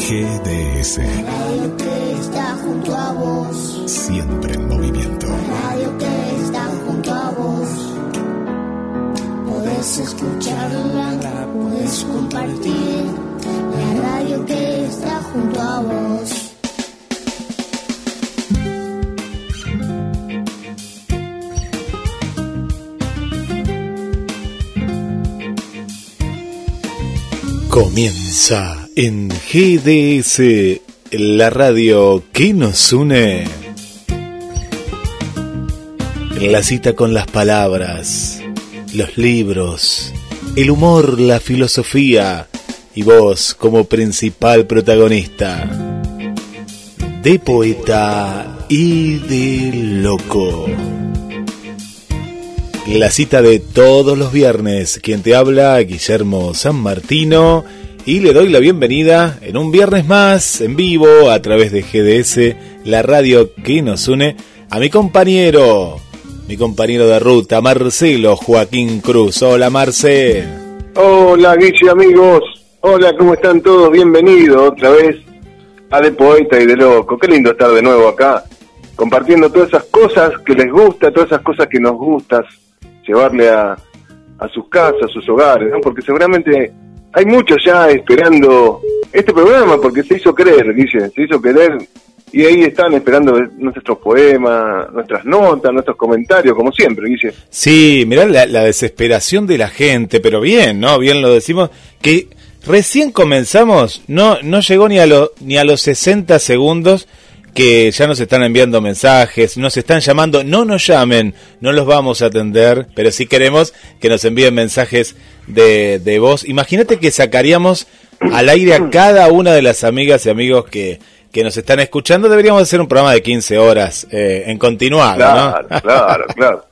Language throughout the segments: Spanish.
GDS. La radio que está junto a vos. Siempre en movimiento. La radio que está junto a vos. Podés escucharla, podés compartir. La radio que está junto a vos. Comienza en GDS, la radio que nos une. La cita con las palabras, los libros, el humor, la filosofía y vos como principal protagonista. De poeta y de loco. La cita de todos los viernes. Quien te habla, Guillermo San Martino. Y le doy la bienvenida en un viernes más, en vivo, a través de GDS, la radio que nos une, a mi compañero, mi compañero de ruta, Marcelo Joaquín Cruz. Hola, Marce. Hola, Guille, amigos. Hola, ¿cómo están todos? Bienvenidos otra vez a De Poeta y de Loco. Qué lindo estar de nuevo acá, compartiendo todas esas cosas que les gusta, todas esas cosas que nos gustan, llevarle a, a sus casas, a sus hogares, ¿no? Porque seguramente hay muchos ya esperando este programa, porque se hizo querer, Guille, se hizo querer, y ahí están esperando nuestros poemas, nuestras notas, nuestros comentarios, como siempre, Guille. Sí, mirá la, la desesperación de la gente, pero bien, ¿no? Bien lo decimos, que recién comenzamos, no, no llegó ni a, lo, ni a los 60 segundos que ya nos están enviando mensajes, nos están llamando, no nos llamen, no los vamos a atender, pero sí queremos que nos envíen mensajes de, de voz. Imagínate que sacaríamos al aire a cada una de las amigas y amigos que, que nos están escuchando, deberíamos hacer un programa de 15 horas eh, en continuado, Claro, ¿no? claro, claro.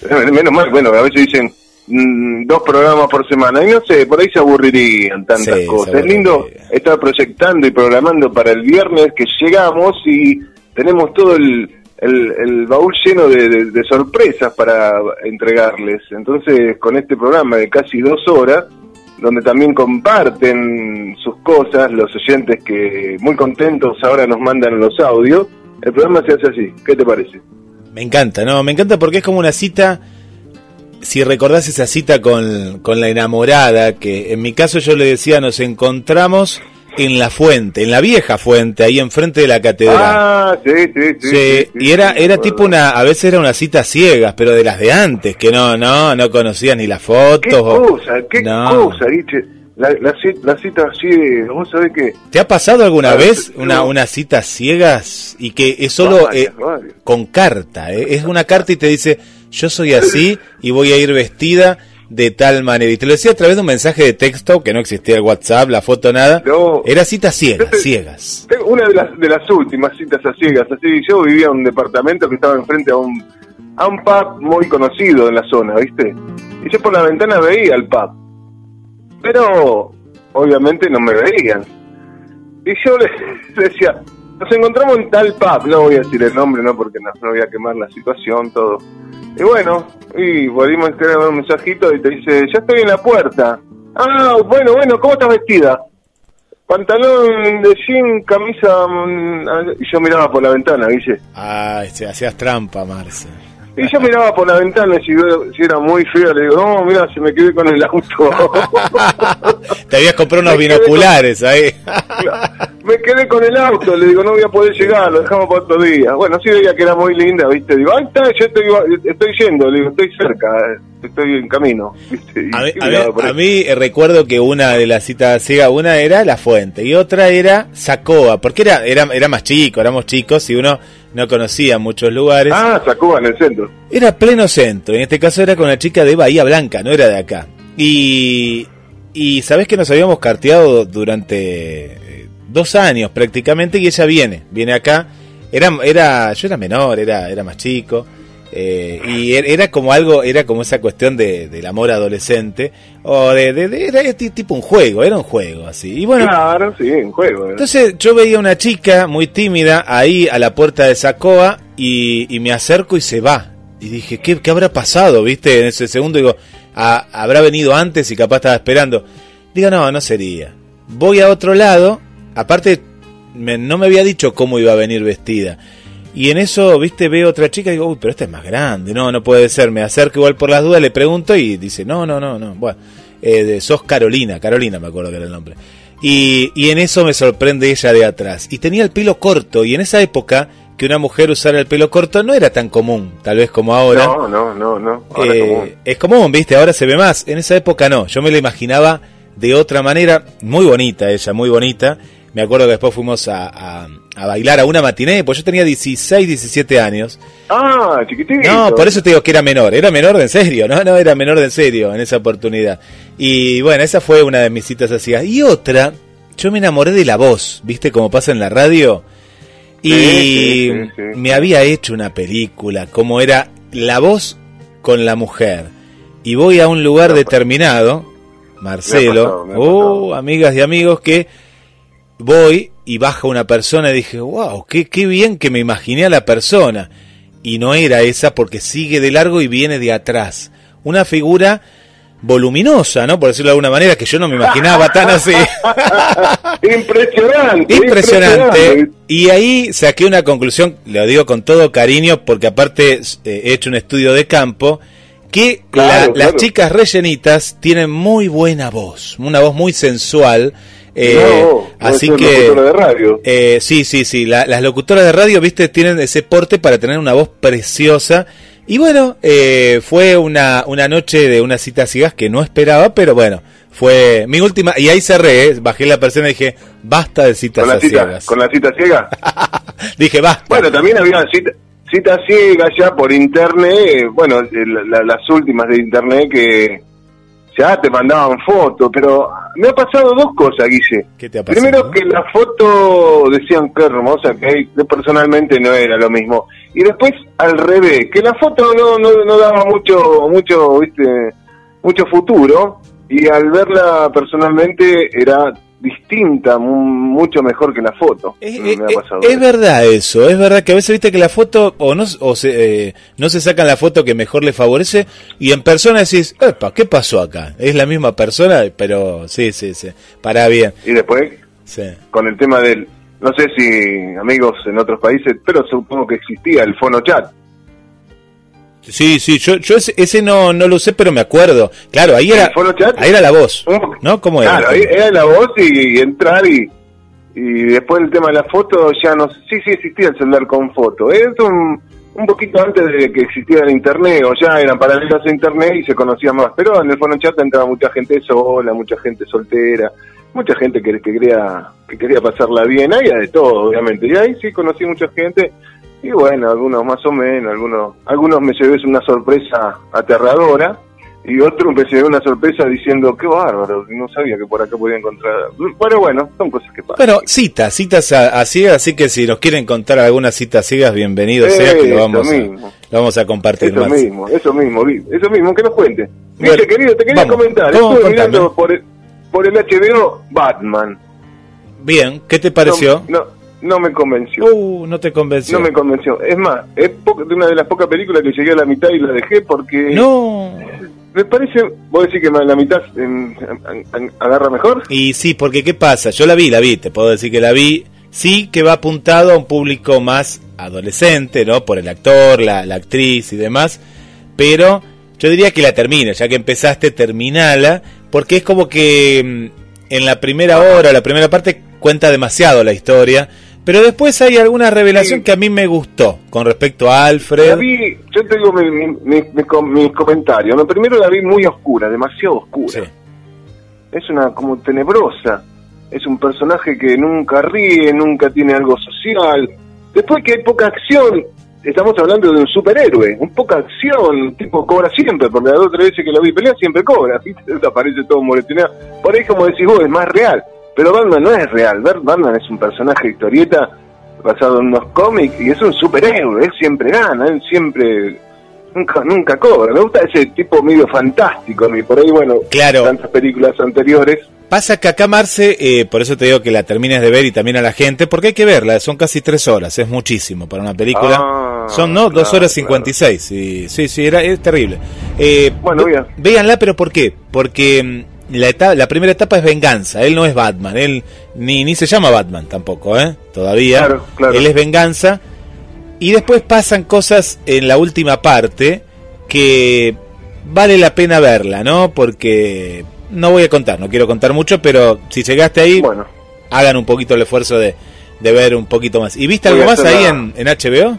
Menos mal, bueno, a veces dicen mm, dos programas por semana, y no sé, por ahí se aburrirían tantas Sí, cosas. Es lindo estar proyectando y programando para el viernes que llegamos y tenemos todo el, el, el baúl lleno de, de- de sorpresas para entregarles. Entonces, con este programa de casi dos horas, donde también comparten sus cosas los oyentes que muy contentos ahora nos mandan los audios, el programa se hace así. ¿Qué te parece? Me encanta, ¿no? Me encanta porque es como una cita, si recordás esa cita con, con la enamorada, que en mi caso yo le decía, nos encontramos en la fuente, en la vieja fuente, ahí enfrente de la catedral. Ah, sí, sí, sí. Sí, sí, sí, y era, era tipo una, a veces era una cita ciegas, pero de las de antes, que no, no, no conocías ni las fotos. ¿Qué o- cosa? ¿Qué No. cosa, Guiche? La, la, la cita así, vos sabés que... ¿Te ha pasado alguna Ah, vez una, cita ciegas y que es solo Varias, eh, varias. con carta? eh? Es una carta y te dice, yo soy así y voy a ir vestida de tal manera. Y te lo decía a través de un mensaje de texto, que no existía el WhatsApp, la foto, nada. No. Era citas ciegas, Este- ciegas. Tengo Una de las, de las últimas citas a ciegas, así, yo vivía en un departamento que estaba enfrente a un, a un pub muy conocido en la zona, ¿viste? Y yo por la ventana veía el pub. Pero, obviamente no me veían. Y yo les decía, nos encontramos en tal pub, no voy a decir el nombre, no, porque no, no voy a quemar la situación, todo. Y bueno, y volvimos a escribir un mensajito y te dice, ya estoy en la puerta. Ah, bueno, bueno, ¿cómo estás vestida? Pantalón de jean, camisa... mm, Y yo miraba por la ventana, ¿viste? Ay, se hacías trampa, Marce. Y yo miraba por la ventana y si, si era muy feo, le digo, no, mira, se me quedé con el auto. Te habías comprado unos quedé con- binoculares ahí. Me quedé con el auto, le digo, no voy a poder llegar, lo dejamos para otro día. Bueno, sí veía que era muy linda, ¿viste? Digo, ahí está, yo estoy, estoy yendo, le digo, estoy cerca, estoy en camino, ¿viste? Y- A mí, y a a eh, recuerdo que una de las citas ciegas, una era La Fuente y otra era Sacoa, porque era, era, era más chico, éramos chicos y uno no conocía muchos lugares. Ah, sacó en el centro. Era pleno centro, en este caso era con la chica de Bahía Blanca, no era de acá. Y, y sabés que nos habíamos carteado durante dos años prácticamente y ella viene, viene acá. Era, era, yo era menor, era, era más chico. eh, y er- era como algo, era como esa cuestión de, del amor adolescente, o de, de- de- era ti- tipo un juego, era un juego así. Y bueno, Claro, sí, en juego. ¿eh? entonces yo veía una chica muy tímida ahí a la puerta de Sacoa y, y me acerco y se va. Y dije, ¿qué, qué habrá pasado? ¿Viste? En ese segundo digo, "Ah, habrá venido antes y capaz estaba esperando. Digo, no, no sería. Voy a otro lado aparte, me- no me había dicho cómo iba a venir vestida. Y en eso, viste, veo otra chica y digo, uy, pero esta es más grande, no, no puede ser. Me acerco igual por las dudas, le pregunto y dice, no, no, no, no. Bueno, eh, de- sos Carolina, Carolina me acuerdo que era el nombre. Y, y en eso me sorprende ella de atrás. Y tenía el pelo corto, y en esa época que una mujer usara el pelo corto no era tan común, tal vez como ahora. No, no, no, no. Ahora Eh, común. es común, viste, ahora se ve más. En esa época no, yo me la imaginaba de otra manera, muy bonita ella, muy bonita. Me acuerdo que después fuimos a, a- a bailar a una matiné, pues yo tenía 16, 17 años. Ah, chiquitito. No, por eso te digo que era menor, era menor de en serio, no, no, era menor de en serio en esa oportunidad. Y bueno, esa fue una de mis citas así. Y otra, yo me enamoré de la voz, viste, como pasa en la radio. Y Sí, sí, sí, me había hecho una película, como era la voz con la mujer. Y voy a un lugar determinado, Marcelo, pasado, me ha oh, amigas y amigos, que voy y baja una persona y dije, wow, qué, qué bien que me imaginé a la persona. Y no era esa porque sigue de largo y viene de atrás. Una figura voluminosa, ¿no? Por decirlo de alguna manera, que yo no me imaginaba tan así. Impresionante. Impresionante. Y ahí saqué una conclusión, lo digo con todo cariño, porque aparte eh, he hecho un estudio de campo, que Claro, la- claro. las chicas rellenitas tienen muy buena voz, una voz muy sensual. Eh, No, así que de radio. eh, sí, sí, sí. la- las locutoras de radio, viste, tienen ese porte para tener una voz preciosa. Y bueno, eh, fue una, una noche de una cita ciegas que no esperaba, pero bueno, fue mi última. Y ahí cerré, eh, bajé la persona y dije, basta de citas Con la cita, ciegas. con la cita ciega. dije, basta. Bueno, también había cita- citas ciegas ya por internet, eh, bueno, eh, la- la- las últimas de internet que ya te mandaban fotos, pero me ha pasado dos cosas, Guille. ¿Qué te ha pasado? Primero que la foto decían que hermosa, que yo personalmente no era lo mismo. Y después al revés, que la foto no, no, no daba mucho, mucho, viste, mucho futuro. Y al verla personalmente era distinta, mu- mucho mejor que la foto. Es, Me es eso. verdad eso, es verdad que a veces viste que la foto o no o se, eh, no se sacan la foto que mejor le favorece y en persona decís, epa, ¿qué pasó acá? Es la misma persona, pero sí, sí, sí, para bien. Y después Sí. con el tema del, no sé si amigos en otros países, pero supongo que existía el fono chat. Sí, sí, yo, yo ese, ese no, no lo usé, pero me acuerdo. Claro, ahí era, ahí era la voz, ¿no? ¿Cómo era? Claro, ahí era la voz y, y entrar y, y después el tema de la foto ya no sí sí existía el celular con foto. Es un, un poquito antes de que existiera el internet o ya eran paralelos a internet y se conocían más. Pero en el fono chat entraba mucha gente sola, mucha gente soltera, mucha gente que, que quería que quería pasarla bien, había de todo obviamente. Y ahí sí conocí mucha gente y bueno, algunos más o menos, algunos algunos me llevé una sorpresa aterradora y otro me llevé una sorpresa diciendo, qué bárbaro, no sabía que por acá podía encontrar. Bueno, bueno, son cosas que pasan. Bueno, citas, citas a, a ciegas, así que si nos quieren contar algunas citas ciegas, bienvenido sea, que lo vamos, a, lo vamos a compartir Eso más. mismo, eso mismo, eso mismo, que nos cuente. Bueno, Viste, querido, te quería vamos. comentar, ¿Cómo? estuve mirando por el, por el HBO Batman. Bien, ¿qué te pareció? No, no, no me convenció. Uh, no te convenció. No me convenció. Es más, es de una de las pocas películas que llegué a la mitad y la dejé porque No. me parece, vos decís que la mitad em, agarra mejor. Y sí, porque ¿qué pasa? Yo la vi, la vi, te puedo decir que la vi. Sí que va apuntado a un público más adolescente, ¿no? Por el actor, la, la actriz y demás. Pero yo diría que la termine, ya que empezaste, terminala. Porque es como que mm, en la primera hora, la primera parte, cuenta demasiado la historia. Pero después hay alguna revelación Sí. que a mí me gustó con respecto a La Alfred. vi, yo te digo mi, mi, mi, mi com- mi comentario. ¿no? Primero la vi muy oscura, demasiado oscura. Sí. Es una como tenebrosa. Es un personaje que nunca ríe, nunca tiene algo social. Después que hay poca acción, estamos hablando de un superhéroe. Un poca acción, tipo cobra siempre, porque las dos o tres veces que lo vi pelear siempre cobra. ¿viste? Aparece todo moreteneado. Por ahí, como decís vos, es más real. Pero Batman no es real. Bat- Batman es un personaje historieta basado en unos cómics y es un superhéroe. Él siempre gana, él siempre nunca nunca cobra. Me gusta ese tipo medio fantástico a mí. Por ahí, bueno, Claro. tantas películas anteriores. Pasa que acá, Marce, eh, por eso te digo que la termines de ver y también a la gente, porque hay que verla, son casi tres horas, es muchísimo para una película. Ah, son, ¿no? Dos horas cincuenta y seis. y- Sí, sí, era, es terrible. Eh, Bueno, ve- véanla, pero ¿por qué? Porque mm, la, etapa, la primera etapa es venganza. Él no es Batman. Él ni, ni se llama Batman tampoco, ¿eh? Todavía. Claro, claro. Él es venganza. Y después pasan cosas en la última parte que vale la pena verla, ¿no? Porque no voy a contar, no quiero contar mucho, pero si llegaste ahí, Bueno, hagan un poquito el esfuerzo de, de ver un poquito más. ¿Y viste algo más ahí en, en HBO?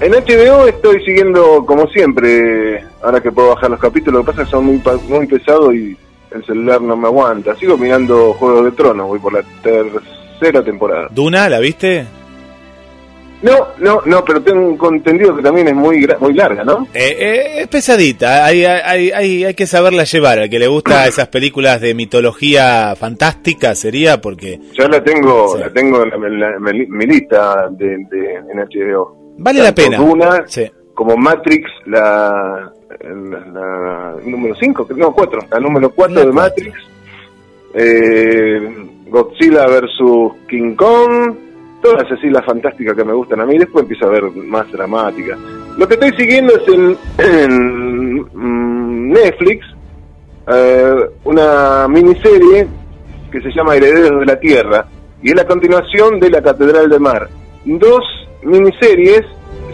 en HBO estoy siguiendo, como siempre, ahora que puedo bajar los capítulos, lo que pasa es que son muy, muy pesados y el celular no me aguanta. Sigo mirando Juegos de Tronos, voy por la tercera temporada. ¿Duna, la viste? No, no, no, pero tengo entendido que también es muy muy larga, ¿no? Eh, eh, es pesadita, hay, hay, hay, hay que saberla llevar. Al que le gusta esas películas de mitología fantástica sería porque Yo la tengo, Sí. la tengo en, la- la- mi, lista de, de- en HBO. vale la pena. Duna Sí. como Matrix, la, la, la número 5, no, 4, la número 4 La de. Matrix. Eh, Godzilla versus King Kong, todas así las fantásticas que me gustan a mí. Después empiezo a ver más dramáticas. Lo que estoy siguiendo es en, en, mm, Netflix eh, una miniserie que se llama Herederos de la Tierra y es la continuación de La Catedral del Mar. Dos miniseries,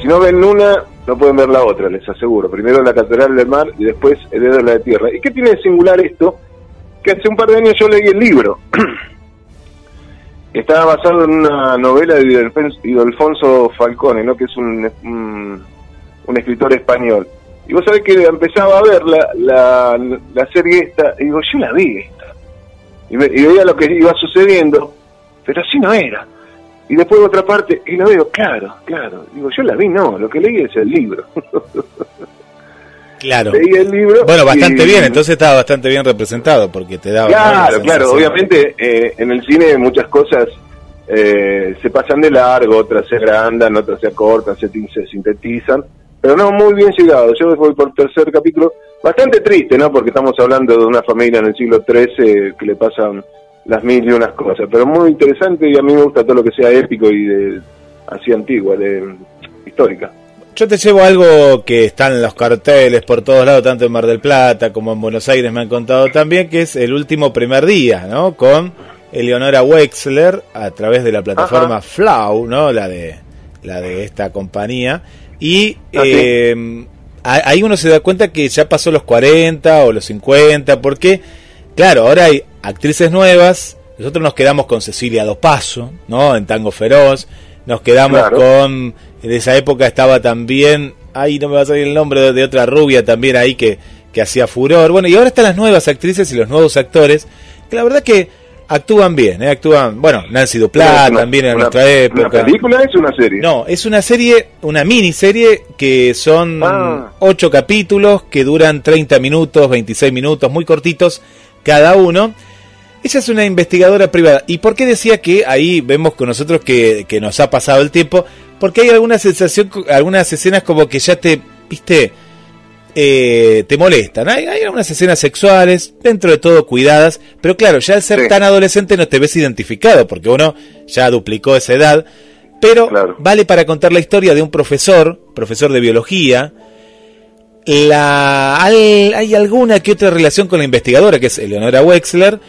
si no ven una, no pueden ver la otra, les aseguro. Primero La Catedral del Mar y después Herederos de la Tierra. ¿Y qué tiene de singular esto? Que hace un par de años yo leí el libro. Estaba basado en una novela de Ildefonso- Falcone, ¿no? que es un, un, escritor español. Y vos sabés que empezaba a ver la, la, la serie esta, y digo, yo la vi esta. Y veía lo que iba sucediendo, pero así no era. Y después otra parte, y lo veo, claro, claro. Digo, yo la vi, no, lo que leí es el libro. Claro. leí el libro. Bueno, bastante y- bien, entonces estaba bastante bien representado porque te daba... Claro, claro, obviamente eh, en el cine muchas cosas eh, se pasan de largo, otras se agrandan, otras se acortan, se, se sintetizan, pero no, muy bien llegado. Yo voy por tercer capítulo, bastante triste, ¿no? Porque estamos hablando de una familia en el siglo XIII que le pasan las mil y unas cosas, pero muy interesante y a mí me gusta todo lo que sea épico y de así antigua, de histórica. Yo te llevo algo que está en los carteles por todos lados, tanto en Mar del Plata como en Buenos Aires me han contado también, que es el último primer día, ¿no? Con Eleonora Wexler a través de la plataforma Ajá. Flow, ¿no? La de la de esta compañía y Ah, eh, ahí uno se da cuenta que ya pasó los 40 o los 50, porque claro, ahora hay actrices nuevas, nosotros nos quedamos con Cecilia Dopaso, ¿no? En Tango Feroz, nos quedamos Claro. con en esa época estaba también, ahí no me va a salir el nombre de, de otra rubia también ahí que, que hacía furor. Bueno, y ahora están las nuevas actrices y los nuevos actores, que la verdad que actúan bien, ¿eh? actúan, bueno, Nancy Duplá una- también en una- nuestra época. ¿Una película es una serie? No, es una serie, una miniserie que son Ah. ocho capítulos que duran 30 minutos, 26 minutos, muy cortitos cada uno. Ella es una investigadora privada. ¿Y por qué decía que ahí vemos con nosotros que, que nos ha pasado el tiempo? Porque hay alguna sensación, algunas escenas como que ya te, viste, eh, te molestan. Hay, hay algunas escenas sexuales, dentro de todo cuidadas, pero claro, ya al ser Sí. tan adolescente no te ves identificado, porque uno ya duplicó esa edad. Pero Claro. vale para contar la historia de un profesor, profesor de biología. La, al- hay alguna que otra relación con la investigadora, que es Eleonora Wexler,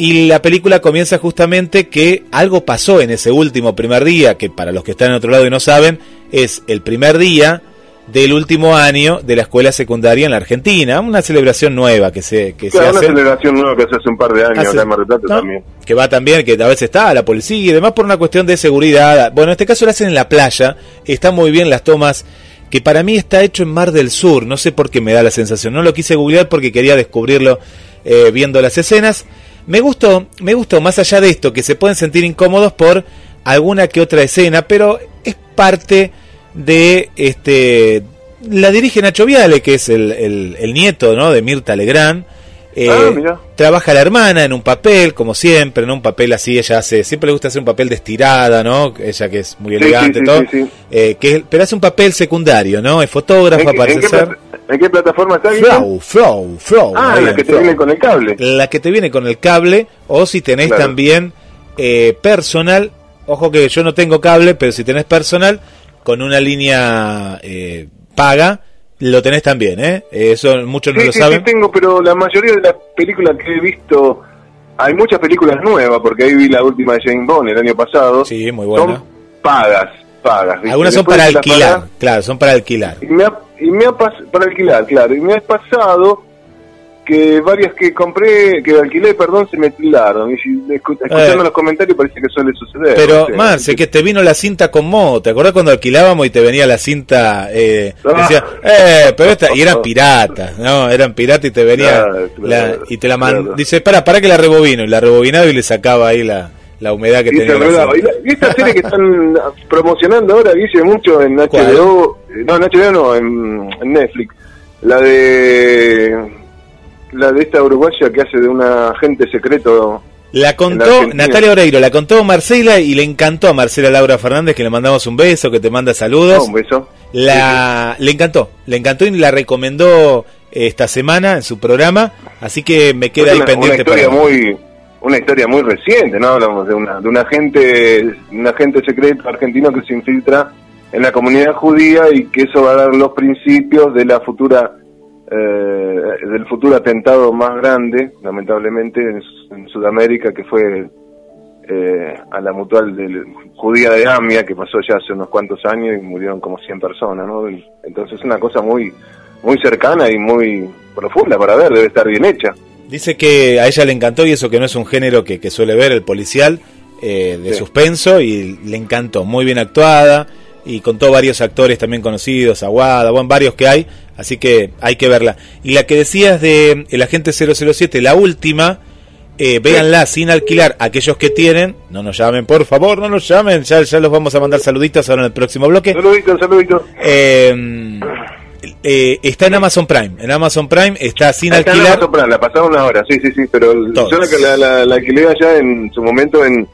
y la película comienza justamente que algo pasó en ese último primer día, que para los que están en otro lado y no saben, es el primer día del último año de la escuela secundaria en la Argentina, una celebración nueva que se, que Claro, se una hace. celebración nueva que se hace un par de años Hace- acá en Mar del Plata ¿no? también. Que va también, que a veces está la policía y demás por una cuestión de seguridad. Bueno, en este caso lo hacen en la playa, está muy bien las tomas, que para mí está hecho en Mar del Sur, no sé por qué me da la sensación, no lo quise googlear porque quería descubrirlo eh, viendo las escenas. Me gustó, me gustó, más allá de esto, que se pueden sentir incómodos por alguna que otra escena, pero es parte de este la dirige Nacho Viale, que es el, el- el nieto ¿no? de Mirta Legrand. Eh, Ah, trabaja la hermana en un papel, como siempre, en un papel así, ella hace, siempre le gusta hacer un papel de estirada, ¿no? Ella que es muy elegante, sí, sí, todo, sí, sí. eh, que, pero hace un papel secundario, ¿no? Es fotógrafa, ¿En, parece qué ser. En qué plataforma está? Flow, Flow, Flow. Ah, la que te Flow. viene con el cable. La que te viene con el cable, o si tenés Claro. también eh, personal, ojo que yo no tengo cable, pero si tenés personal, con una línea eh, paga, Lo tenés también, ¿eh? Eso muchos no Sí, lo sí, saben. sí tengo, pero la mayoría de las películas que he visto, hay muchas películas nuevas, porque ahí vi la última de James Bond el año pasado. Sí, muy buena. Son pagas, pagas. ¿viste? Algunas son Después para alquilar, pagas, claro, son para alquilar. Y me ha, y me ha para alquilar, claro. Y me ha pasado que varias que compré, que alquilé, perdón, se me tildaron. Y escuchando Eh. los comentarios parece que suele suceder. Pero, no sé. Marce, que te vino la cinta con modo. ¿Te acordás cuando alquilábamos y te venía la cinta? Eh, Ah. decía, eh, pero esta. Y eran piratas, ¿no? Eran piratas y te venía. Claro, claro, la, y te la man- claro. Dice, para, para que la rebobino. Y la rebobinaba y le sacaba ahí la, la humedad que tenía. la. Y la- y esta serie que están promocionando ahora, dice mucho en. HBO, eh, no, en HBO no, en, en Netflix, la de la de esta uruguaya que hace de un agente secreto. La contó. Natalia Oreiro, la contó Marcela y le encantó a Marcela Laura Fernández, que le mandamos un beso, que te manda saludos. un beso. La, le encantó, le encantó y la recomendó esta semana en su programa, así que me queda ahí pendiente. una historia para- muy una historia muy reciente, ¿no? Hablamos de una de un agente un agente secreto argentino que se infiltra en la comunidad judía y que eso va a dar los principios de la futura eh, del futuro atentado más grande, lamentablemente en, en Sudamérica, que fue eh, a la mutual del judía de Amia, que pasó ya hace unos cuantos años y murieron como 100 personas, ¿no? Entonces es una cosa muy muy cercana y muy profunda para ver, debe estar bien hecha. Dice que a ella le encantó y eso que no es un género que, que suele ver el policial eh, de Sí. suspenso y le encantó, muy bien actuada y contó varios actores también conocidos, Aguada, bueno, varios que hay, así que hay que verla. Y la que decías de El Agente 007, la última, eh, véanla sin alquilar, aquellos que tienen, no nos llamen, por favor, no nos llamen, ya, ya los vamos a mandar saluditos ahora en el próximo bloque. Saludito, saludito. Eh, eh, está en Amazon Prime, en Amazon Prime está sin en alquilar. Amazon Prime, la pasaron una hora, sí, sí, sí, pero Todos. yo la, la, la, alquilé allá en su momento en,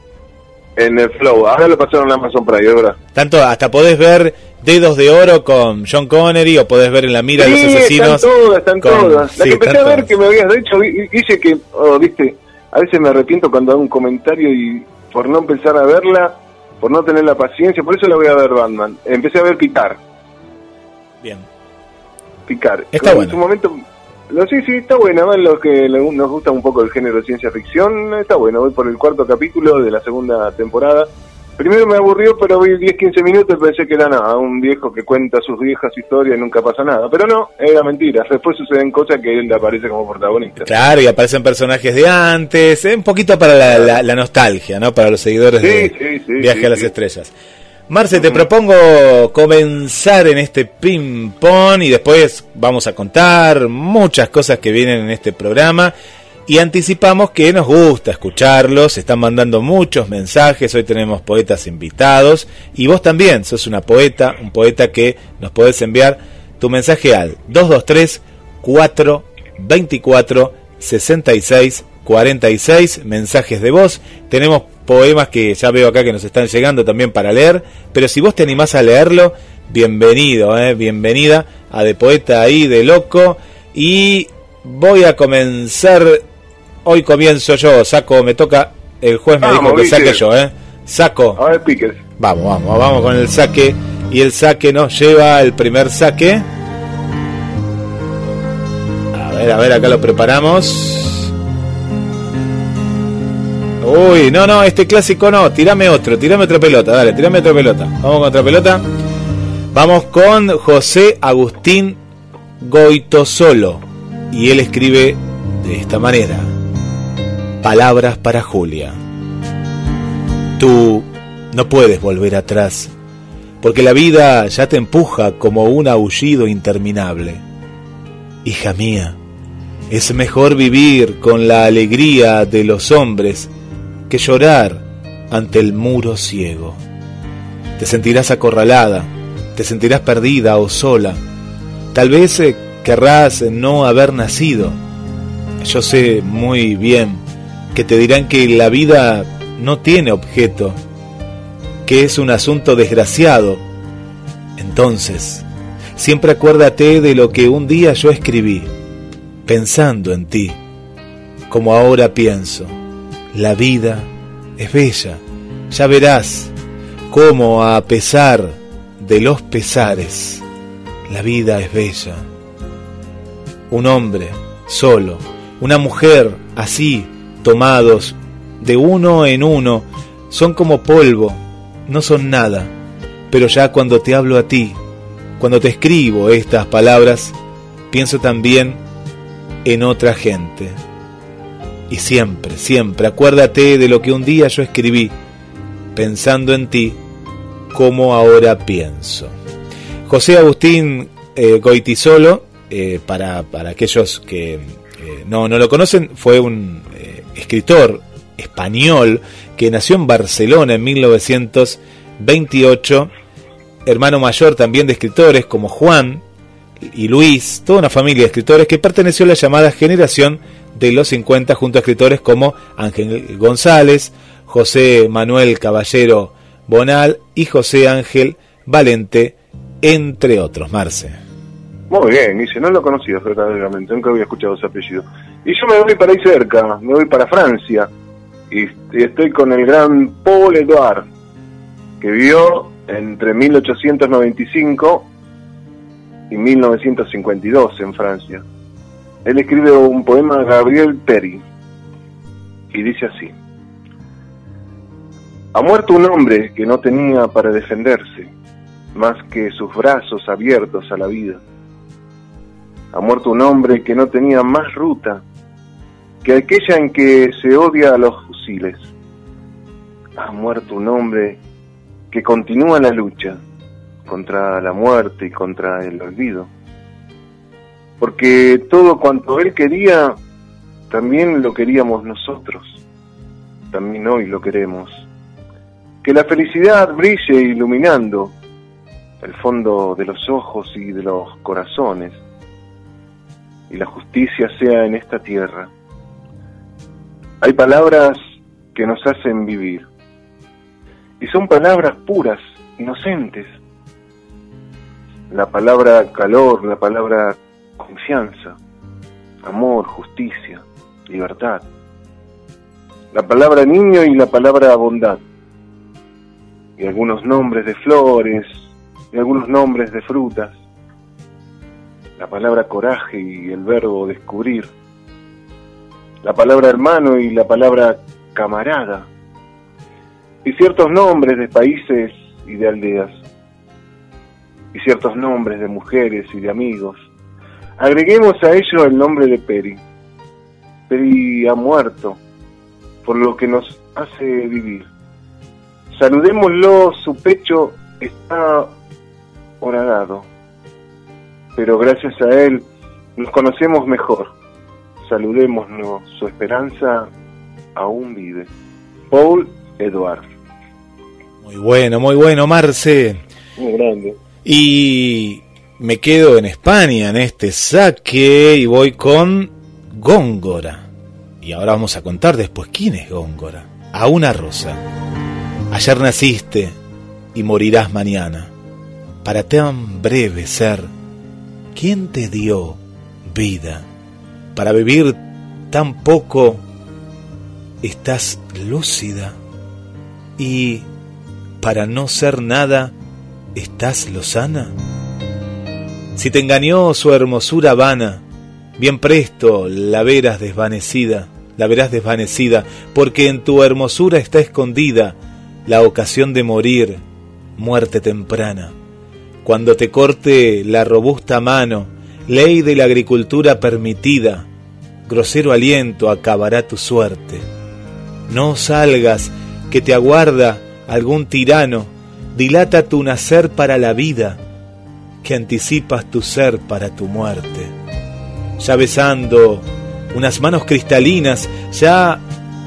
en el Flow, ahora lo pasaron en Amazon Prime, es verdad. Tanto hasta podés ver Dedos de Oro con John Connery o podés ver en la mira de los asesinos. están todas, están con- todas. La sí, que empecé a ver todas. que me habías dicho, dice que, oh, viste, a veces me arrepiento cuando hago un comentario y por no empezar a verla, por no tener la paciencia, por eso la voy a ver Batman. Empecé a ver Picar, Bien. Picar. Está en buena. su momento, lo, sí, sí, está buena, más los que nos gusta un poco el género de ciencia ficción, está bueno, voy por el cuarto capítulo de la segunda temporada. Primero me aburrió, pero vi 10-15 minutos y pensé que era nada, un viejo que cuenta sus viejas historias y nunca pasa nada. Pero no, era mentira. Después suceden cosas que él aparece como protagonista. Claro, y aparecen personajes de antes, eh, un poquito para la, la- la nostalgia, ¿no? Para los seguidores Sí, de sí, sí, Viaje a las. Estrellas. Marce, te propongo comenzar en este ping-pong y después vamos a contar muchas cosas que vienen en este programa. Y anticipamos que nos gusta escucharlos, se están mandando muchos mensajes, hoy tenemos poetas invitados y vos también sos una poeta, un poeta que nos podés enviar tu mensaje al 223 424 66 46 mensajes de voz. Tenemos poemas que ya veo acá que nos están llegando también para leer, pero si vos te animás a leerlo, bienvenido, eh, bienvenida a De Poeta ahí, de Loco. Y voy a comenzar, hoy comienzo yo, saco, me toca, el juez me Vamos, dijo que saque yo, eh. Saco, A ver, Pickers. Vamos, vamos, vamos con el saque. Y el saque nos lleva el primer saque. A ver, a ver, acá lo preparamos. Uy, no, no, este clásico no. Tirame otro, tirame otra pelota, dale, tirame otra pelota. Vamos con otra pelota. Vamos con José Agustín Goitosolo. Y él escribe de esta manera. Palabras para Julia. Tú no puedes volver atrás, porque la vida ya te empuja como un aullido interminable. Hija mía, es mejor vivir con la alegría de los hombres que llorar ante el muro ciego. Te sentirás acorralada, te sentirás perdida o sola. Tal vez eh, querrás no haber nacido. Yo sé muy bien que te dirán que la vida no tiene objeto, que es un asunto desgraciado. Entonces, siempre acuérdate de lo que un día yo escribí, pensando en ti, como ahora pienso. La vida es bella, ya verás cómo a pesar de los pesares, la vida es bella. Un hombre solo, una mujer así, tomados de uno en uno, son como polvo, no son nada, pero ya cuando te hablo a ti, cuando te escribo estas palabras, pienso también en otra gente. Y siempre, siempre, acuérdate de lo que un día yo escribí, pensando en ti, como ahora pienso. José Agustín eh, Goitisolo, eh, para, para, aquellos que eh, no, no, lo conocen, fue un eh, escritor español que nació en Barcelona en 1928, hermano mayor también de escritores como Juan y Luis, toda una familia de escritores que perteneció a la llamada generación de los 50 junto a escritores como Ángel González, José Manuel Caballero Bonal y José Ángel Valente, entre otros, Marce. Muy bien, dice, no lo conocía verdaderamente, nunca había escuchado ese apellido. Y yo me voy para ahí cerca, me voy para Francia, y, estoy con el gran Paul Edouard, que vivió entre 1895 y 1952 en Francia. Él escribe un poema Gabriel Peri, y dice así. Ha muerto un hombre que no tenía para defenderse, más que sus brazos abiertos a la vida. Ha muerto un hombre que no tenía más ruta que aquella en que se odia a los fusiles. Ha muerto un hombre que continúa la lucha contra la muerte y contra el olvido. Porque todo cuanto él quería, también lo queríamos nosotros. También hoy lo queremos. Que la felicidad brille iluminando el fondo de los ojos y de los corazones, y la justicia sea en esta tierra. Hay palabras que nos hacen vivir, y son palabras puras, inocentes. La palabra calor, la palabra confianza, amor, justicia, libertad. La palabra niño y la palabra bondad. Y algunos nombres de flores, y algunos nombres de frutas, la palabra coraje y el verbo descubrir, la palabra hermano y la palabra camarada, y ciertos nombres de países y de aldeas, y ciertos nombres de mujeres y de amigos. Agreguemos a ello el nombre de Peri. Peri ha muerto, por lo que nos hace vivir. Saludémoslo, su pecho está horadado, pero gracias a él nos conocemos mejor. Saludémonos, su esperanza aún vive. Paul Eduard. Muy bueno, muy bueno, Marce. Muy grande. Y me quedo en España en este saque y voy con Góngora. Y ahora vamos a contar después quién es Góngora. A una rosa. Ayer naciste y morirás mañana para tan breve ser, ¿quién te dio vida? Para vivir tan poco, estás lúcida y para no ser nada, estás lozana. Si te engañó su hermosura vana, bien presto la verás desvanecida, la verás desvanecida, porque en tu hermosura está escondida la ocasión de morir, muerte temprana cuando te corte la robusta mano, ley de la agricultura permitida, grosero aliento acabará tu suerte. No salgas, que te aguarda algún tirano, dilata tu nacer para la vida, que anticipas tu ser para tu muerte. Ya besando unas manos cristalinas, ya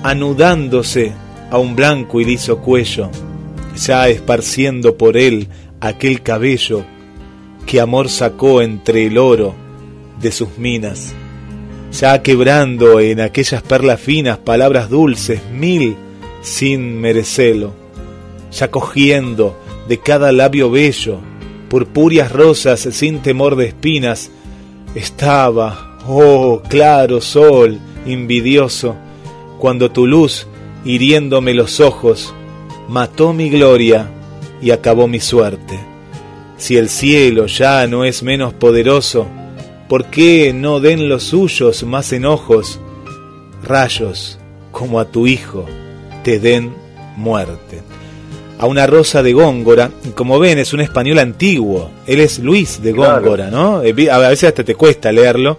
anudándose a un blanco y liso cuello, ya esparciendo por él aquel cabello que amor sacó entre el oro de sus minas, ya quebrando en aquellas perlas finas palabras dulces mil sin merecerlo, ya cogiendo de cada labio bello purpúreas rosas sin temor de espinas, estaba, oh claro sol invidioso, cuando tu luz, hiriéndome los ojos, mató mi gloria y acabó mi suerte. Si el cielo ya no es menos poderoso, ¿por qué no den los suyos más enojos? Rayos, como a tu hijo, te den muerte. A una rosa de Góngora, como ven, es un español antiguo. Él es Luis de Claro. Góngora, ¿no? Eh, A veces hasta te cuesta leerlo.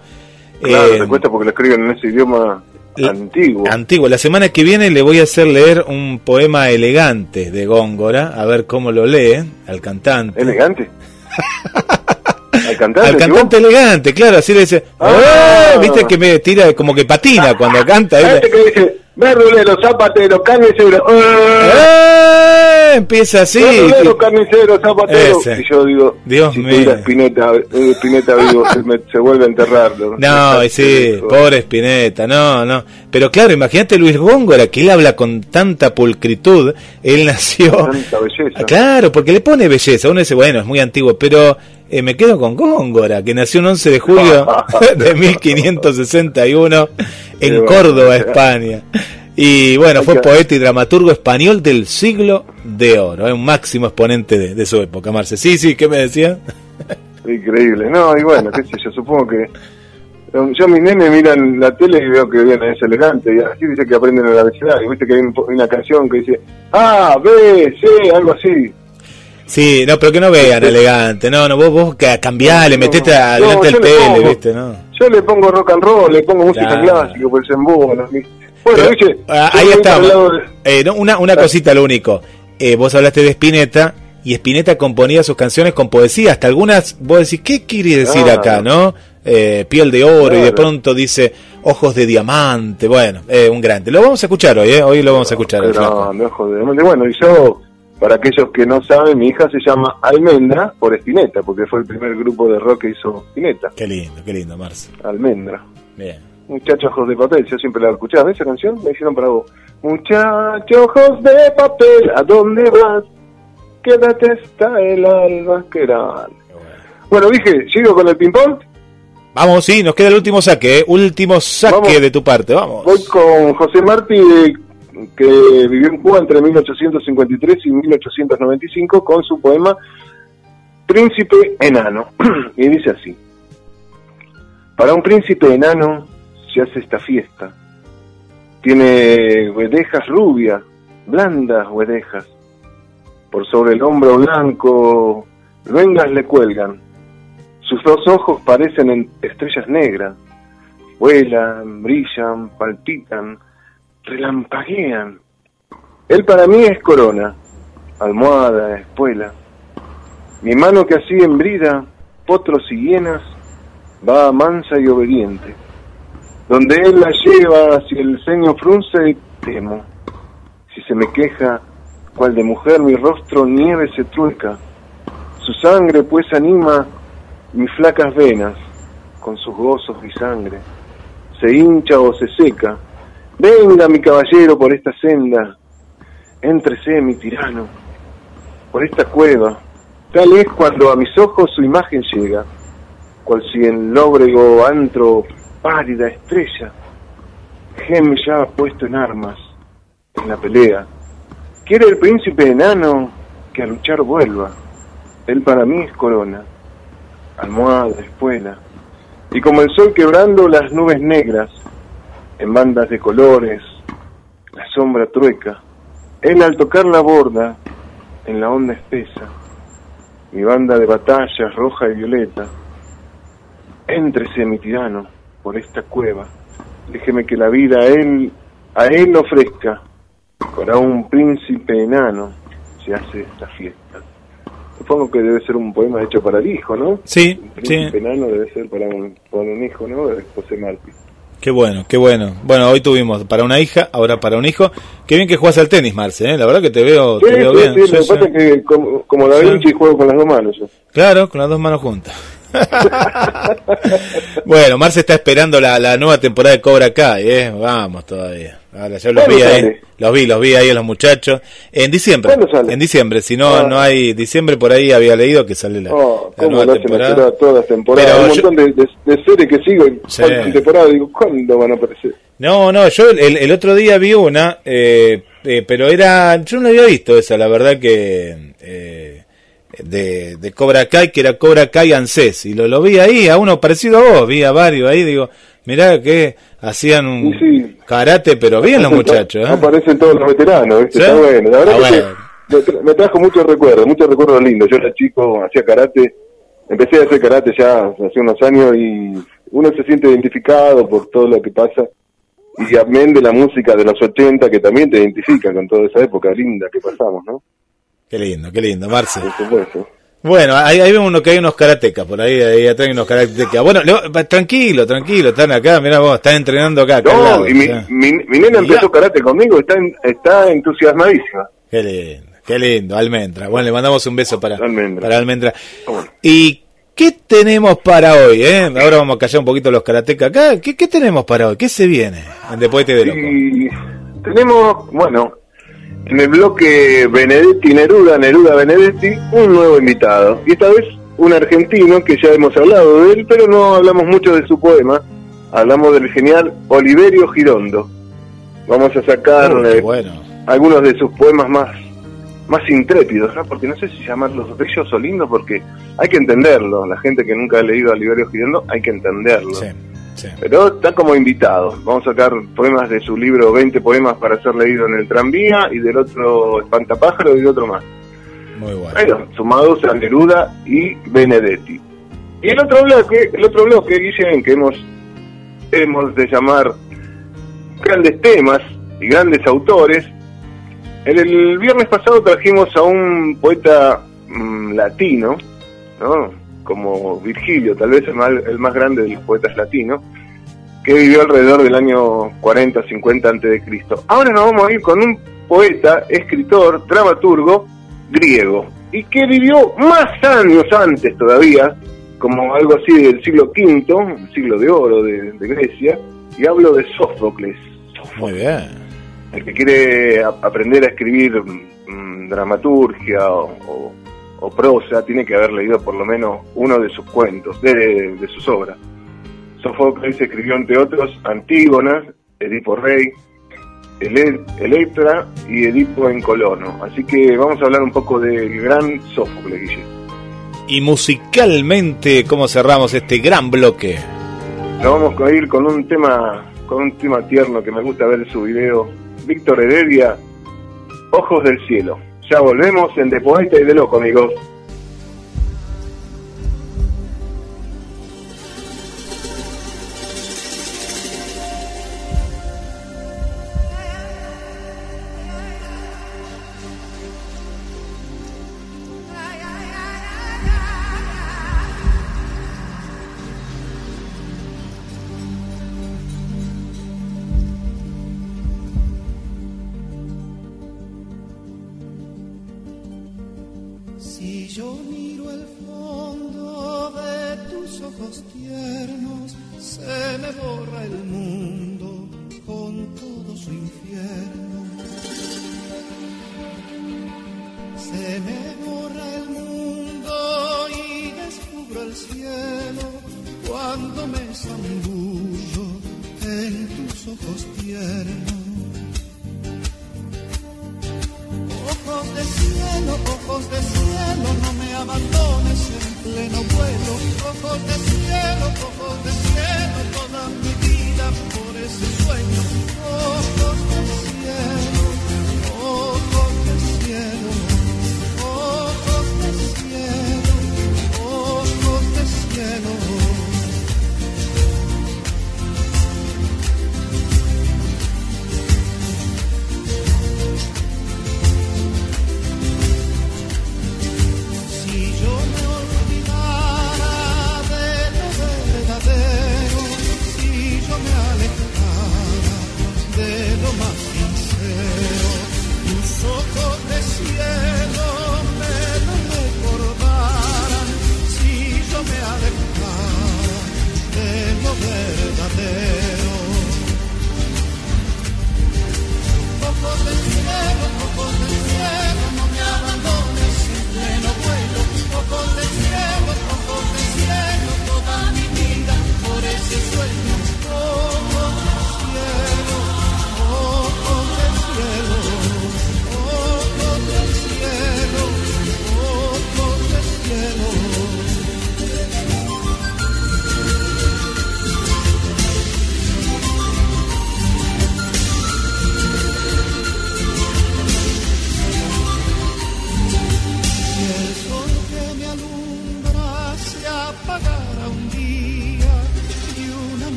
Claro, Eh, te cuesta porque lo escriben en ese idioma antiguo. Antiguo. La semana que viene le voy a hacer leer un poema elegante de Góngora, a ver cómo lo lee al cantante. ¿Elegante? ¿Al cantante? Al cantante elegante, claro, así le dice, Ah. "Eh", viste que me tira como que patina cuando canta. ¿viste? Este que dice, verdulero, zapatero, carnicero, ¡eh! ¡Eh! Empieza así. verdulero, carnicero, zapatero. Ese. Y yo digo, Dios si mío. Spinetta, eh, Spinetta vivo, se, me- se vuelve a enterrarlo. No, sí, pobre Spinetta, no, no. Pero claro, imagínate Luis Góngora, que él habla con tanta pulcritud, él nació... Tanta belleza. Ah, Claro, porque le pone belleza. Uno dice, bueno, es muy antiguo, pero eh, me quedo con Góngora, que nació un 11 de julio de 1561 Qué en bueno. Córdoba, España. Y bueno, fue poeta y dramaturgo español del siglo de oro, eh, un máximo exponente de, de su época, Marce. Sí, sí, ¿qué me decía? Increíble. No, y bueno, qué sé yo, supongo que... Yo mis nenes miran la tele y veo que viene es elegante y así dice que aprenden el abecedario. Viste que hay un- una canción que dice A, B, C, algo así. Sí, no, pero que no vean elegante, no, no, vos, vos ca- cambiale, No, metete adelante le tele, viste, ¿no? Yo le pongo rock and roll, le pongo música clásica, pues emboban. Bueno, viste, ah, ahí el de- Eh, no, una una cosita, lo único. Eh, vos hablaste de Spinetta y Spinetta componía sus canciones con poesía. Hasta algunas, vos decís, ¿qué quiere decir acá, no? Eh, piel de oro y de pronto dice ojos de diamante. Bueno, eh, un grande. Lo vamos a escuchar hoy, ¿eh? Hoy lo vamos a escuchar. el Pero flaco. no, joder. Bueno, y yo, para aquellos que no saben, mi hija se llama Almendra por Spinetta, porque fue el primer grupo de rock que hizo Spinetta. Qué lindo, qué lindo, Marce. Almendra. Bien. Muchachos ojos de papel, yo siempre la escuchaba. ¿Ves esa canción? Me hicieron para vos. Muchachos ojos de papel, ¿a dónde vas? Quédate hasta el alba, que era. Bueno, dije, ¿sigo con el ping-pong? Vamos, sí, nos queda el último saque, ¿eh? Último saque Vamos. de tu parte, vamos. Voy con José Martí, eh, que vivió en Cuba entre 1853 y 1895, con su poema Príncipe Enano. y dice así. Para un príncipe enano se hace esta fiesta. Tiene huedejas rubias, blandas huedejas. Por sobre el hombro blanco, luengas le cuelgan. Sus dos ojos parecen en- estrellas negras vuelan, brillan, palpitan, relampaguean. Él para mí es corona, almohada, espuela. Mi mano que así en brida, potros y hienas, va mansa y obediente. Donde él la lleva, si el ceño frunce, temo. Si se me queja, cual de mujer mi rostro nieve se trueca. Su sangre pues anima mis flacas venas, con sus gozos y sangre se hincha o se seca. Venga mi caballero por esta senda, éntrese mi tirano, por esta cueva. Tal es cuando a mis ojos su imagen llega, cual si en lóbrego antro pálida estrella, geme ya puesto en armas, en la pelea. Quiere el príncipe enano que a luchar vuelva. Él para mí es corona, almohada, espuela y como el sol quebrando las nubes negras en bandas de colores, la sombra trueca, él al tocar la borda en la onda espesa, mi banda de batallas roja y violeta, éntrese mi tirano por esta cueva, déjeme que la vida a él, a él ofrezca, para un príncipe enano se hace esta fiesta. Supongo que debe ser un poema hecho para el hijo, ¿no? Sí, Un sí. príncipe enano debe ser para un, para un hijo, ¿no? De José Martí. Qué bueno, qué bueno. Bueno, hoy tuvimos para una hija, ahora para un hijo. Qué bien que juegas al tenis, Marce, ¿eh? La verdad que te veo, Sí, te veo sí, bien. sí, lo que pasa es que como, como Sí. Vinci juego con las dos manos. yo. Claro, con las dos manos juntas. bueno, Marce está esperando la, la nueva temporada de Cobra Kai, ¿eh? Vamos todavía. Ahora, yo los ¿Cuándo vi ahí, los vi, los vi ahí a los muchachos. En diciembre, ¿Cuándo sale? en diciembre, si no, Ah. no hay diciembre por ahí había leído que sale la, Oh, la ¿Cómo nueva temporada. todas las temporadas? Pero Hay un montón de, de, de series que sigo y Sí. faltan temporadas. Digo, ¿cuándo van a aparecer? No, no, yo el, el otro día vi una, eh, eh, pero era, yo no había visto esa, la verdad que, eh, de, de Cobra Kai, que era Cobra Kai ANSES, y lo, lo vi ahí, a uno parecido a vos, vi a varios ahí, digo, mirá que hacían un Sí, karate, pero bien los muchachos, ¿eh? Aparecen todos los veteranos, ¿viste? ¿Sí? Está bueno. La verdad Ah, que bueno. me, tra- me trajo muchos recuerdos, muchos recuerdos lindos. Yo era chico, hacía karate, empecé a hacer karate ya hace unos años y uno se siente identificado por todo lo que pasa. Y amén de la música de los 80 que también te identifica con toda esa época linda que pasamos, ¿no? Qué lindo, qué lindo, Marce. Por supuesto. Bueno, ahí, ahí vemos uno que hay unos karatecas, por ahí, ahí atrás hay unos karatecas. Bueno, le- tranquilo, tranquilo, están acá, mirá vos, están entrenando acá. No, y mi, ya. mi, mi nena empezó karate conmigo, está, está entusiasmadísima. Qué lindo, qué lindo, Almendra. Bueno, le mandamos un beso para Almendra. para Almendra. ¿Y qué tenemos para hoy? Eh? Ahora vamos a callar un poquito los karatecas acá. ¿Qué, ¿Qué tenemos para hoy? ¿Qué se viene en Después de Loco? Y tenemos, bueno, en el bloque Benedetti Neruda, Neruda Benedetti, un nuevo invitado. Y esta vez un argentino que ya hemos hablado de él, pero no hablamos mucho de su poema. Hablamos del genial Oliverio Girondo. Vamos a sacar eh, bueno. algunos de sus poemas más más intrépidos, ¿no? Porque no sé si llamarlos bellos o lindos, porque hay que entenderlo. La gente que nunca ha leído a Oliverio Girondo, hay que entenderlo. Sí, sí. Pero está como invitado. Vamos a sacar poemas de su libro 20 poemas para ser leído en el tranvía y del otro Espantapájaro y de otro más. Muy bueno. Bueno, sumados a Neruda y Benedetti. Y el otro bloque, el otro bloque, Guillén, que hemos, hemos de llamar grandes temas y grandes autores. El viernes pasado trajimos a un poeta mm, latino, ¿no? Como Virgilio, tal vez el más, el más grande de los poetas latinos, que vivió alrededor del año 40, 50 antes de Cristo. Ahora nos vamos a ir con un poeta, escritor, dramaturgo griego y que vivió más años antes todavía, como algo así del siglo V, el siglo de oro de, de Grecia, y hablo de Sófocles. Muy bien. El que quiere a- aprender a escribir mm, dramaturgia o, o- o prosa tiene que haber leído por lo menos uno de sus cuentos, de, de sus obras. Sófocles escribió entre otros Antígonas, Edipo Rey, Ele- Electra y Edipo en Colono. Así que vamos a hablar un poco del gran Sófocles, Guille. Y musicalmente, ¿cómo cerramos este gran bloque? Nos vamos a ir con un tema, con un tema tierno que me gusta ver su video. Víctor Heredia, Ojos del Cielo. Ya volvemos en De y de Loco, amigos.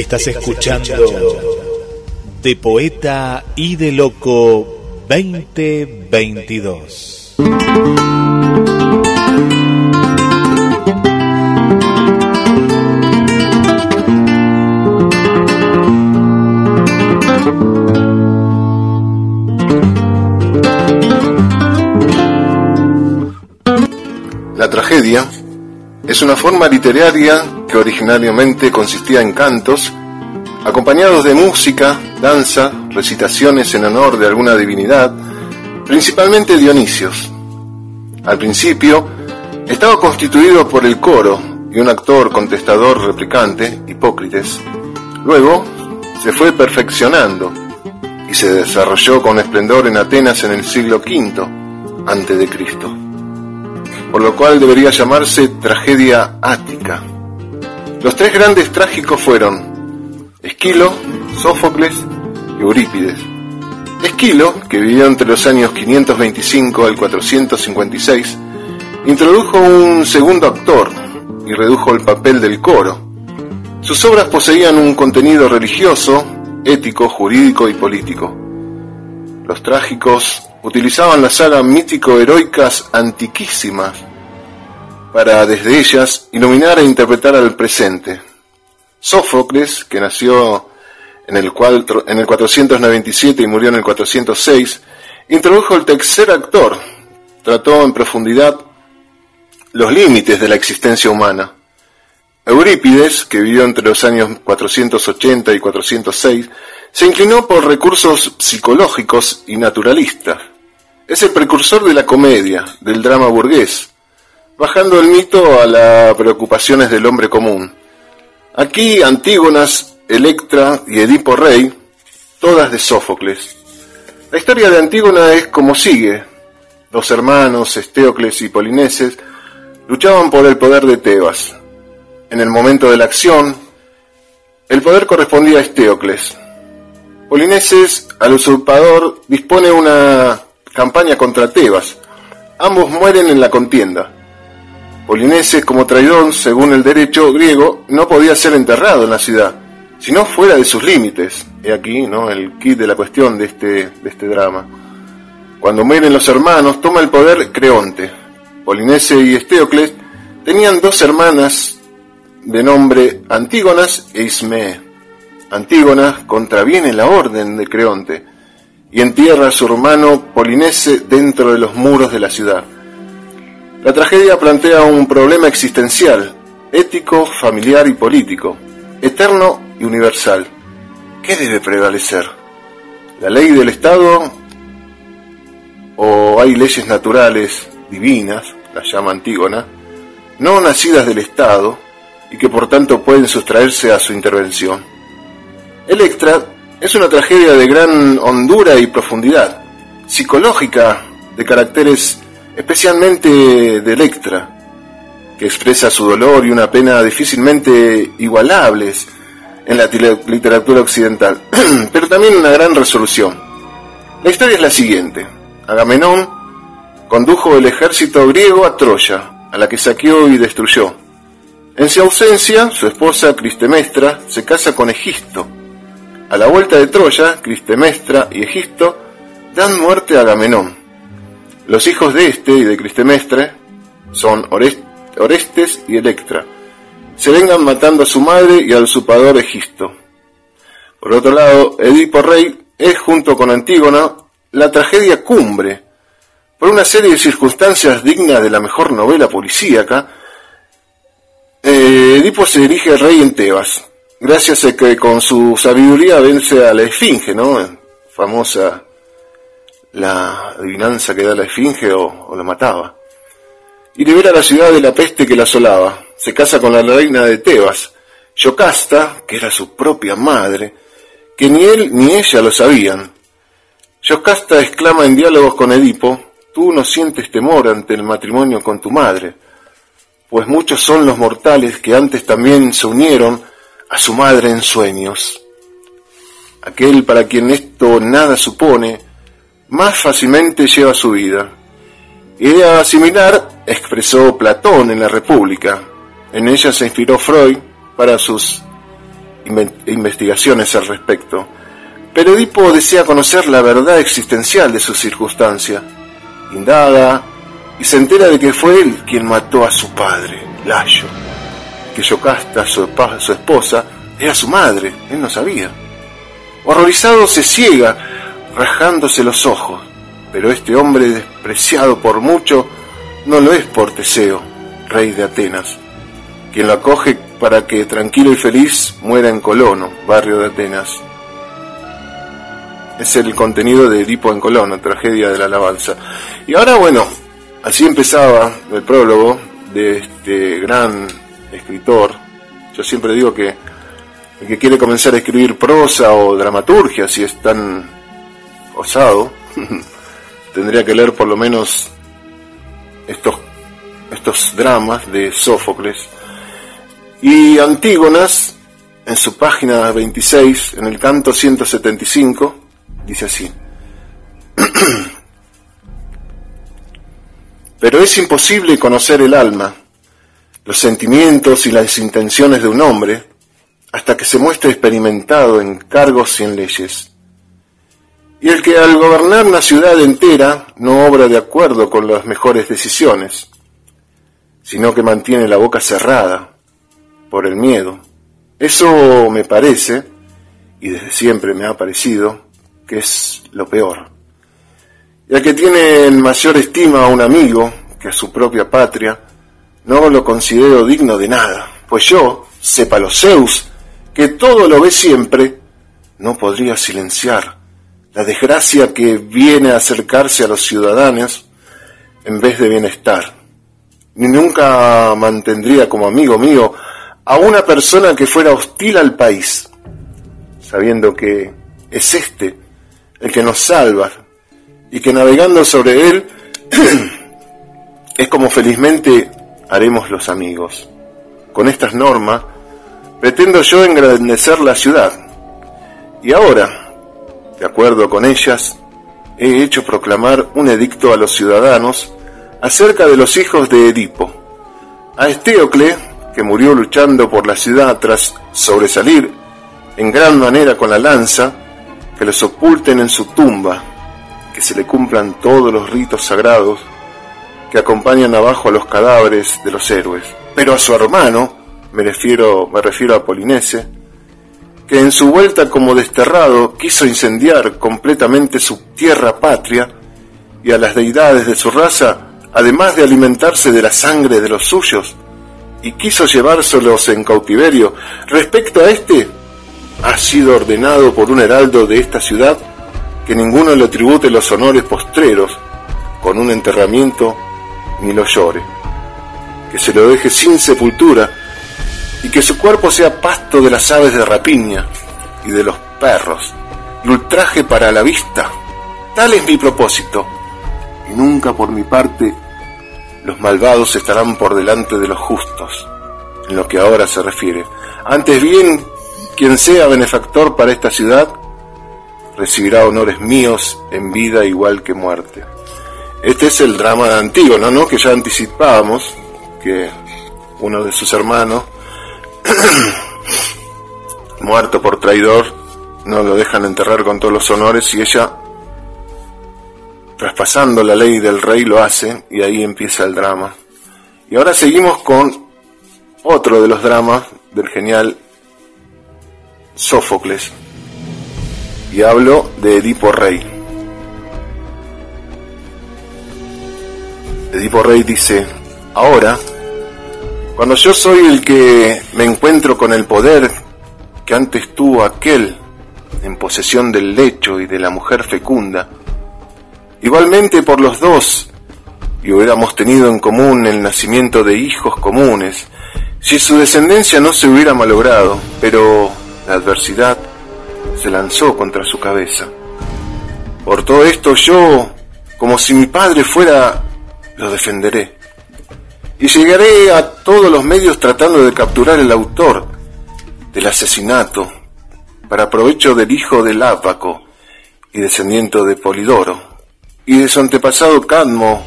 Estás escuchando De Poeta y de Loco 2022. La tragedia es una forma literaria que originariamente consistía en cantos, acompañados de música, danza, recitaciones en honor de alguna divinidad, principalmente Dionisios. Al principio, estaba constituido por el coro y un actor contestador replicante, Hipócrates. Luego, se fue perfeccionando y se desarrolló con esplendor en Atenas en el siglo V Cristo por lo cual debería llamarse tragedia. Los tres grandes trágicos fueron Esquilo, Sófocles y Eurípides. Esquilo, que vivió entre los años 525 al 456, introdujo un segundo actor y redujo el papel del coro. Sus obras poseían un contenido religioso, ético, jurídico y político. Los trágicos utilizaban las sagas mítico-heroicas antiquísimas para desde ellas iluminar e interpretar al presente. Sófocles, que nació en el, cuatro- en el 497 y murió en el 406, introdujo el tercer actor, trató en profundidad los límites de la existencia humana. Eurípides, que vivió entre los años 480 y 406, se inclinó por recursos psicológicos y naturalistas. Es el precursor de la comedia, del drama burgués, bajando el mito a las preocupaciones del hombre común. Aquí Antígonas, Electra y Edipo Rey, todas de Sófocles. La historia de Antígona es como sigue. Dos hermanos, Estéocles y Polineses, luchaban por el poder de Tebas. En el momento de la acción, el poder correspondía a Estéocles. Polineses, al usurpador, dispone una campaña contra Tebas. Ambos mueren en la contienda. Polineses, como traidor, según el derecho griego, no podía ser enterrado en la ciudad, sino fuera de sus límites. He aquí, ¿no? El kit de la cuestión de este, de este drama. Cuando mueren los hermanos, toma el poder Creonte. Polinese y Estéocles tenían dos hermanas de nombre Antígonas e Ismee. Antígona contraviene la orden de Creonte y entierra a su hermano Polinese dentro de los muros de la ciudad. La tragedia plantea un problema existencial, ético, familiar y político, eterno y universal. ¿Qué debe prevalecer? ¿La ley del Estado o hay leyes naturales divinas, las llama Antígona, no nacidas del Estado y que por tanto pueden sustraerse a su intervención? Electra es una tragedia de gran hondura y profundidad, psicológica, de caracteres especialmente de Electra, que expresa su dolor y una pena difícilmente igualables en la literatura occidental, pero también una gran resolución. La historia es la siguiente. Agamenón condujo el ejército griego a Troya, a la que saqueó y destruyó. En su ausencia, su esposa Cristemestra se casa con Egisto. A la vuelta de Troya, Cristemestra y Egisto dan muerte a Agamenón. Los hijos de este y de Cristemestre son Orest- Orestes y Electra. Se vengan matando a su madre y al usurpador Egisto. Por otro lado, Edipo Rey es junto con Antígona la tragedia cumbre, por una serie de circunstancias dignas de la mejor novela policíaca, eh, Edipo se dirige al rey en Tebas, gracias a que con su sabiduría vence a la esfinge, ¿no? Famosa la adivinanza que da la esfinge o, la mataba. Y libera la ciudad de la peste que la asolaba. Se casa con la reina de Tebas, Yocasta, que era su propia madre, que ni él ni ella lo sabían. Yocasta exclama en diálogos con Edipo, tú no sientes temor ante el matrimonio con tu madre, pues muchos son los mortales que antes también se unieron a su madre en sueños. Aquel para quien esto nada supone, más fácilmente lleva su vida. Idea similar expresó Platón en la República. En ella se inspiró Freud para sus investigaciones al respecto. Pero Edipo desea conocer la verdad existencial de su circunstancia. Indaga y se entera de que fue él quien mató a su padre, Layo. Que Yocasta, su, su esposa, era su madre, él no sabía. Horrorizado se ciega, rajándose los ojos. Pero este hombre despreciado por mucho no lo es por Teseo, rey de Atenas, quien lo acoge para que tranquilo y feliz muera en Colono, barrio de Atenas. Es el contenido de Edipo en Colono, tragedia de la alabanza. Y ahora, bueno, así empezaba el prólogo de este gran escritor. Yo siempre digo que el que quiere comenzar a escribir prosa o dramaturgia, si es tan tendría que leer por lo menos estos, estos dramas de Sófocles. Y Antígonas, en su página 26, en el canto 175, dice así. Pero es imposible conocer el alma, los sentimientos y las intenciones de un hombre hasta que se muestre experimentado en cargos y en leyes. Y el que al gobernar una ciudad entera no obra de acuerdo con las mejores decisiones, sino que mantiene la boca cerrada por el miedo. Eso me parece, y desde siempre me ha parecido, que es lo peor. Y al que tiene en mayor estima a un amigo que a su propia patria, no lo considero digno de nada, pues yo, los Zeus, que todo lo ve siempre, no podría silenciar la desgracia que viene a acercarse a los ciudadanos en vez de bienestar. Ni nunca mantendría como amigo mío a una persona que fuera hostil al país, sabiendo que es este el que nos salva y que navegando sobre él es como felizmente haremos los amigos. Con estas normas pretendo yo engrandecer la ciudad. Y ahora, de acuerdo con ellas, he hecho proclamar un edicto a los ciudadanos acerca de los hijos de Edipo. A Estéocle, que murió luchando por la ciudad tras sobresalir en gran manera con la lanza, que los opulten en su tumba, que se le cumplan todos los ritos sagrados que acompañan abajo a los cadáveres de los héroes. Pero a su hermano, me refiero, me refiero a Polinese, que en su vuelta como desterrado quiso incendiar completamente su tierra patria y a las deidades de su raza, además de alimentarse de la sangre de los suyos, y quiso llevárselos en cautiverio. Respecto a este, ha sido ordenado por un heraldo de esta ciudad que ninguno le tribute los honores postreros con un enterramiento ni lo llore, que se lo deje sin sepultura y que su cuerpo sea pasto de las aves de rapiña y de los perros, y ultraje para la vista. Tal es mi propósito, y nunca por mi parte los malvados estarán por delante de los justos, en lo que ahora se refiere. Antes bien, quien sea benefactor para esta ciudad, recibirá honores míos en vida igual que muerte. Este es el drama de Antígono, ¿no? Que ya anticipábamos que uno de sus hermanos muerto por traidor, no lo dejan enterrar con todos los honores y ella, traspasando la ley del rey, lo hace y ahí empieza el drama. Y ahora seguimos con otro de los dramas del genial Sófocles. Y hablo de Edipo Rey. Edipo Rey dice, ahora cuando yo soy el que me encuentro con el poder que antes tuvo aquel en posesión del lecho y de la mujer fecunda, igualmente por los dos, y hubiéramos tenido en común el nacimiento de hijos comunes, si su descendencia no se hubiera malogrado, pero la adversidad se lanzó contra su cabeza. Por todo esto yo, como si mi padre fuera, lo defenderé. Y llegaré a todos los medios tratando de capturar el autor del asesinato para provecho del hijo del Ápaco y descendiente de Polidoro y de su antepasado Cadmo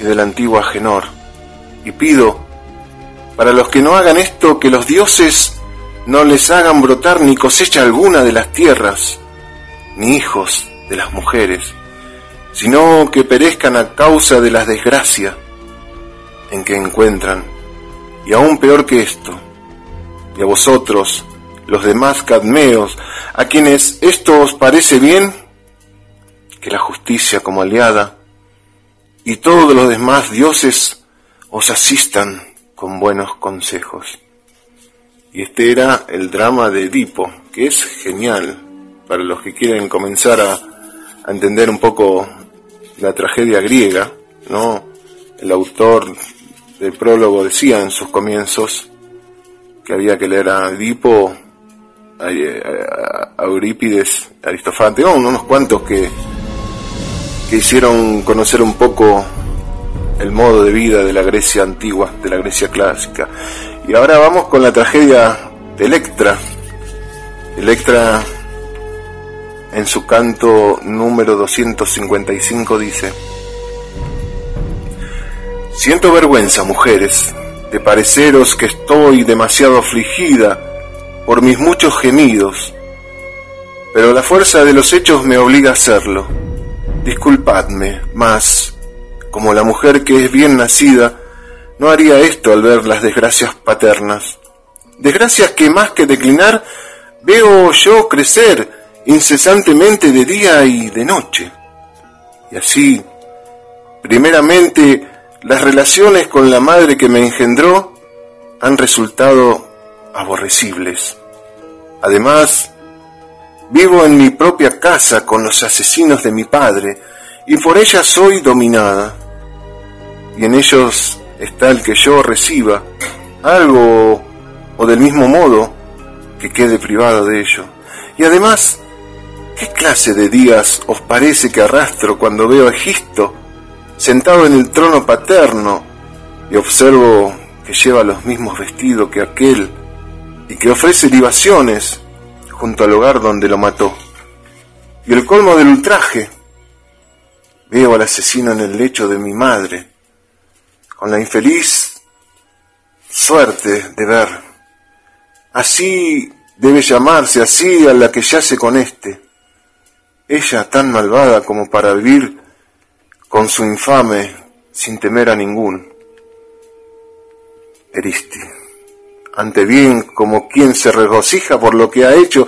y del antiguo Agenor. Y pido, para los que no hagan esto, que los dioses no les hagan brotar ni cosecha alguna de las tierras, ni hijos de las mujeres, sino que perezcan a causa de las desgracias en que encuentran. Y aún peor que esto, y a vosotros, los demás cadmeos, a quienes esto os parece bien, que la justicia como aliada y todos los demás dioses os asistan con buenos consejos. Y este era el drama de Edipo, que es genial para los que quieren comenzar a, a entender un poco la tragedia griega, ¿no? El autor del prólogo decía en sus comienzos que había que leer a Edipo, a, a Eurípides, a unos cuantos que, que hicieron conocer un poco el modo de vida de la Grecia antigua, de la Grecia clásica. Y ahora vamos con la tragedia de Electra. Electra en su canto número 255 dice, Siento vergüenza, mujeres, de pareceros que estoy demasiado afligida por mis muchos gemidos, pero la fuerza de los hechos me obliga a hacerlo. Disculpadme, mas, como la mujer que es bien nacida, no haría esto al ver las desgracias paternas. Desgracias que más que declinar, veo yo crecer incesantemente de día y de noche. Y así, primeramente, las relaciones con la madre que me engendró han resultado aborrecibles. Además, vivo en mi propia casa con los asesinos de mi padre y por ella soy dominada. Y en ellos está el que yo reciba algo o del mismo modo que quede privado de ello. Y además, ¿qué clase de días os parece que arrastro cuando veo a Egisto sentado en el trono paterno y observo que lleva los mismos vestidos que aquel y que ofrece libaciones junto al hogar donde lo mató? Y el colmo del ultraje, veo al asesino en el lecho de mi madre, con la infeliz suerte de ver. Así debe llamarse, así a la que yace con éste. Ella tan malvada como para vivir con su infame sin temer a ningún. Eristi, ante bien como quien se regocija por lo que ha hecho,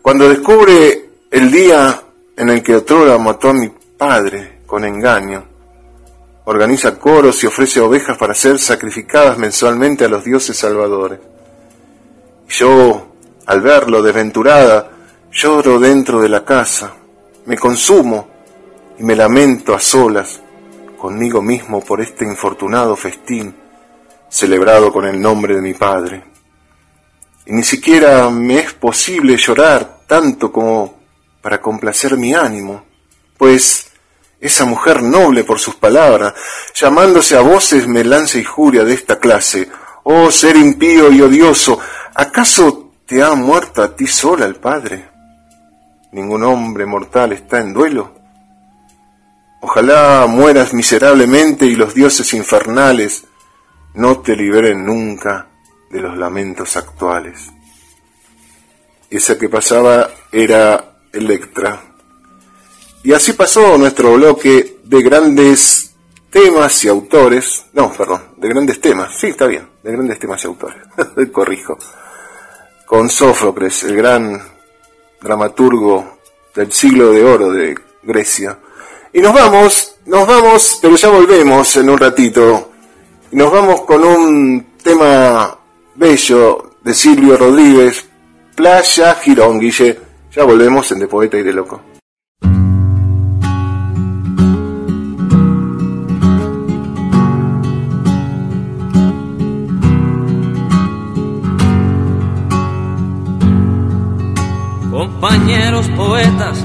cuando descubre el día en el que otrora mató a mi padre con engaño, organiza coros y ofrece ovejas para ser sacrificadas mensualmente a los dioses salvadores. Y yo, al verlo desventurada, lloro dentro de la casa, me consumo y me lamento a solas conmigo mismo por este infortunado festín celebrado con el nombre de mi padre. Y ni siquiera me es posible llorar tanto como para complacer mi ánimo, pues esa mujer noble por sus palabras, llamándose a voces me lanza injuria de esta clase. Oh ser impío y odioso, ¿acaso te ha muerto a ti sola el Padre? ¿Ningún hombre mortal está en duelo? Ojalá mueras miserablemente y los dioses infernales no te liberen nunca de los lamentos actuales. Esa que pasaba era Electra. Y así pasó nuestro bloque de grandes temas y autores. No, perdón, de grandes temas. Sí, está bien, de grandes temas y autores. Corrijo. Con Sófocles, el gran dramaturgo del siglo de oro de Grecia. Y nos vamos, nos vamos, pero ya volvemos en un ratito. Nos vamos con un tema bello de Silvio Rodríguez, Playa Girón, Guille. Ya volvemos en De Poeta y de Loco. Compañeros poetas,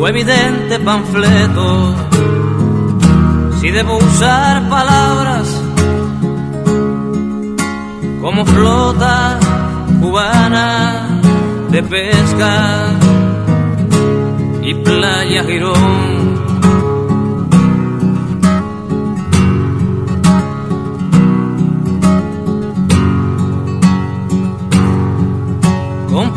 o evidente panfleto. Si debo usar palabras como flota cubana de pesca y playa Girón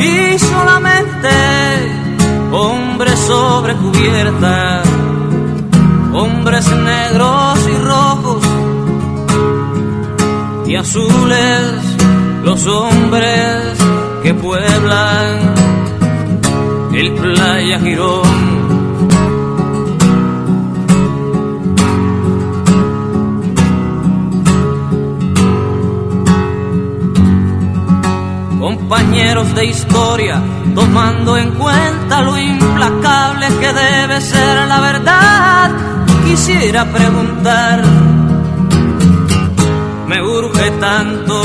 y solamente hombres sobre cubierta, hombres negros y rojos y azules, los hombres que pueblan el playa Girón. Compañeros de historia, tomando en cuenta lo implacable que debe ser la verdad, quisiera preguntar, me urge tanto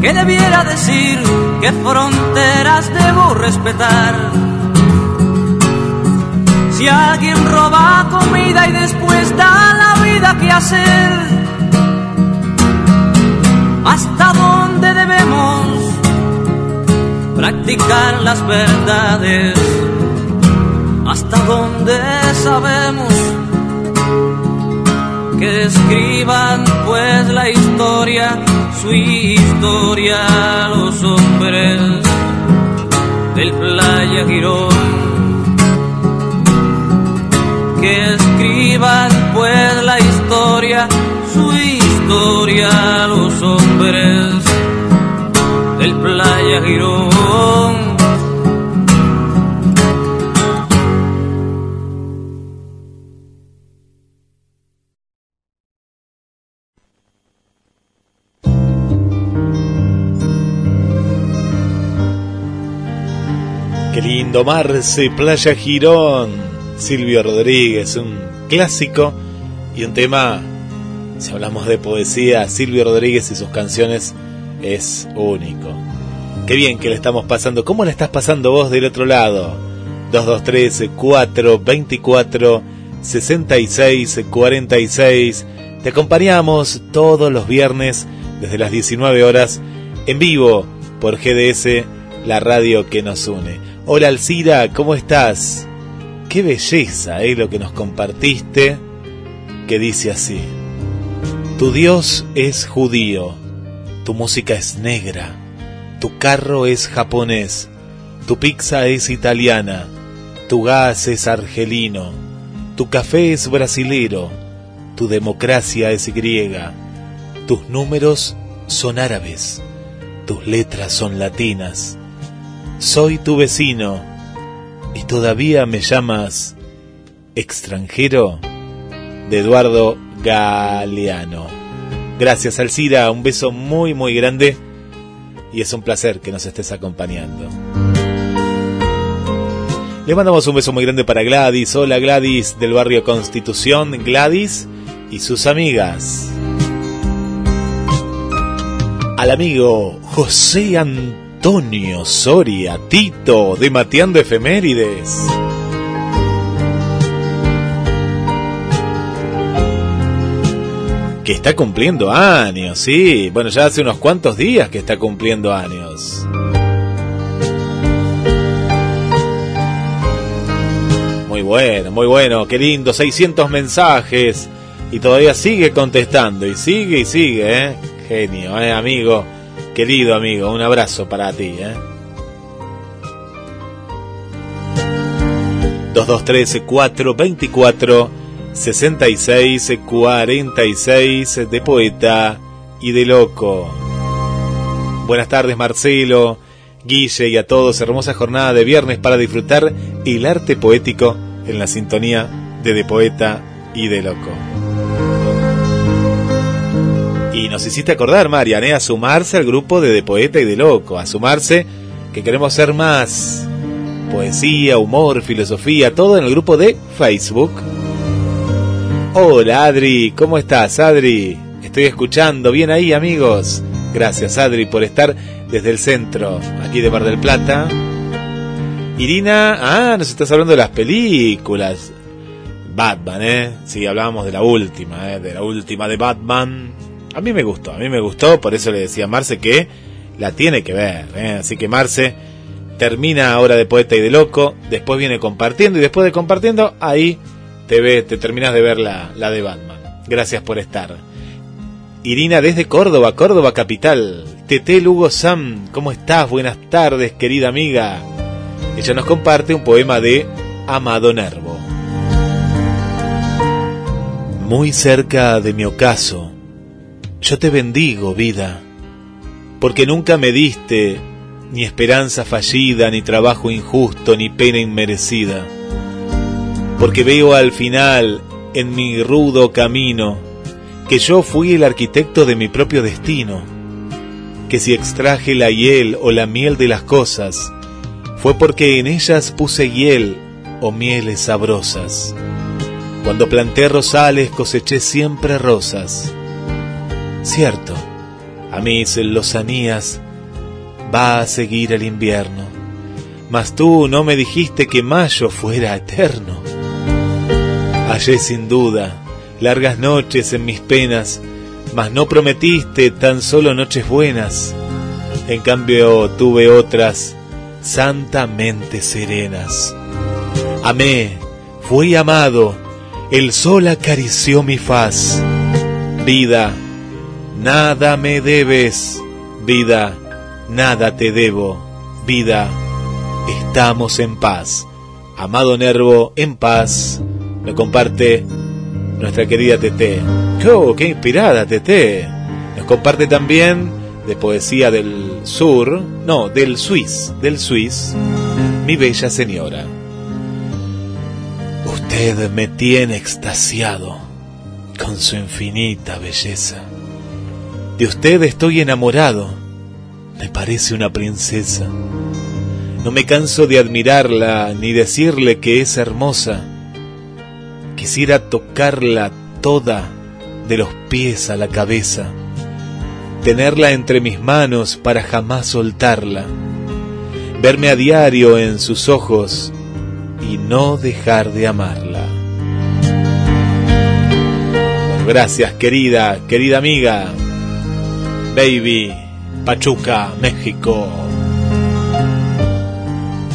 que debiera decir qué fronteras debo respetar. Si alguien roba comida y después da la vida que hacer, hasta dónde debemos practicar las verdades, hasta dónde sabemos que escriban pues la historia, su historia, los hombres del Playa Girón. Que escriban pues la historia, su historia, Qué lindo, Marce, Playa Girón, Silvio Rodríguez, un clásico y un tema, si hablamos de poesía, Silvio Rodríguez y sus canciones es único. Qué bien que le estamos pasando. ¿Cómo le estás pasando vos del otro lado? 223 424 66 46. Te acompañamos todos los viernes desde las 19 horas en vivo por GDS, la radio que nos une. Hola Alcira, ¿cómo estás? Qué belleza, ¿eh? Lo que nos compartiste, que dice así. Tu Dios es judío, tu música es negra, tu carro es japonés, tu pizza es italiana, tu gas es argelino, tu café es brasilero, tu democracia es griega, tus números son árabes, tus letras son latinas. Soy tu vecino y todavía me llamas extranjero de Eduardo Galeano. Gracias Alcira, un beso muy muy grande y es un placer que nos estés acompañando. Le mandamos un beso muy grande para Gladys. Hola Gladys del barrio Constitución. Gladys y sus amigas. Al amigo José Antonio Soria Tito de Mateando Efemérides. Que está cumpliendo años, sí. Bueno, ya hace unos cuantos días que está cumpliendo años. Muy bueno, muy bueno, qué lindo, 600 mensajes y todavía sigue contestando y sigue y sigue, ¿eh? Genio, ¿eh, amigo? Querido amigo, un abrazo para ti, ¿eh? 2213 424 66 46 de poeta y de loco. Buenas tardes Marcelo, Guille y a todos. Hermosa jornada de viernes para disfrutar el arte poético en la sintonía de De Poeta y de Loco. Y nos hiciste acordar, Marian, a sumarse al grupo de De Poeta y de Loco, a sumarse que queremos ser más poesía, humor, filosofía, todo en el grupo de Facebook. Hola Adri, ¿cómo estás Adri? Estoy escuchando, bien ahí amigos. Gracias Adri por estar desde el centro, aquí de Mar del Plata. Irina, ah, nos estás hablando de las películas. Batman, ¿eh? Sí, hablábamos de la última, ¿eh? De la última de Batman. A mí me gustó, a mí me gustó, por eso le decía a Marce que la tiene que ver, ¿eh? Así que Marce termina ahora de poeta y de loco, después viene compartiendo y después de compartiendo, ahí te ve, te terminas de ver la, la de Batman. Gracias por estar. Irina desde Córdoba, Córdoba capital. Tete Lugo Sam, ¿cómo estás? Buenas tardes, querida amiga. Ella nos comparte un poema de Amado Nervo. Muy cerca de mi ocaso, yo te bendigo, vida, porque nunca me diste ni esperanza fallida, ni trabajo injusto, ni pena inmerecida, porque veo al final, en mi rudo camino, que yo fui el arquitecto de mi propio destino, que si extraje la hiel o la miel de las cosas, fue porque en ellas puse hiel o mieles sabrosas. Cuando planté rosales coseché siempre rosas. Cierto, a mis lozanías va a seguir el invierno, mas tú no me dijiste que mayo fuera eterno. Hallé sin duda largas noches en mis penas, mas no prometiste tan solo noches buenas. En cambio tuve otras santamente serenas. Amé, fui amado, el sol acarició mi faz. Vida, nada me debes, vida, nada te debo, vida, estamos en paz. Amado Nervo, en paz, me comparte nuestra querida Tete. ¡Oh, qué inspirada Tete! Nos comparte también de poesía del sur, no, del Suiz, del Suiz, mi bella señora. Usted me tiene extasiado con su infinita belleza. De usted estoy enamorado, me parece una princesa. No me canso de admirarla ni decirle que es hermosa. Quisiera tocarla toda de los pies a la cabeza tenerla entre mis manos para jamás soltarla, verme a diario en sus ojos y no dejar de amarla. gracias querida, querida amiga, baby, Pachuca, México.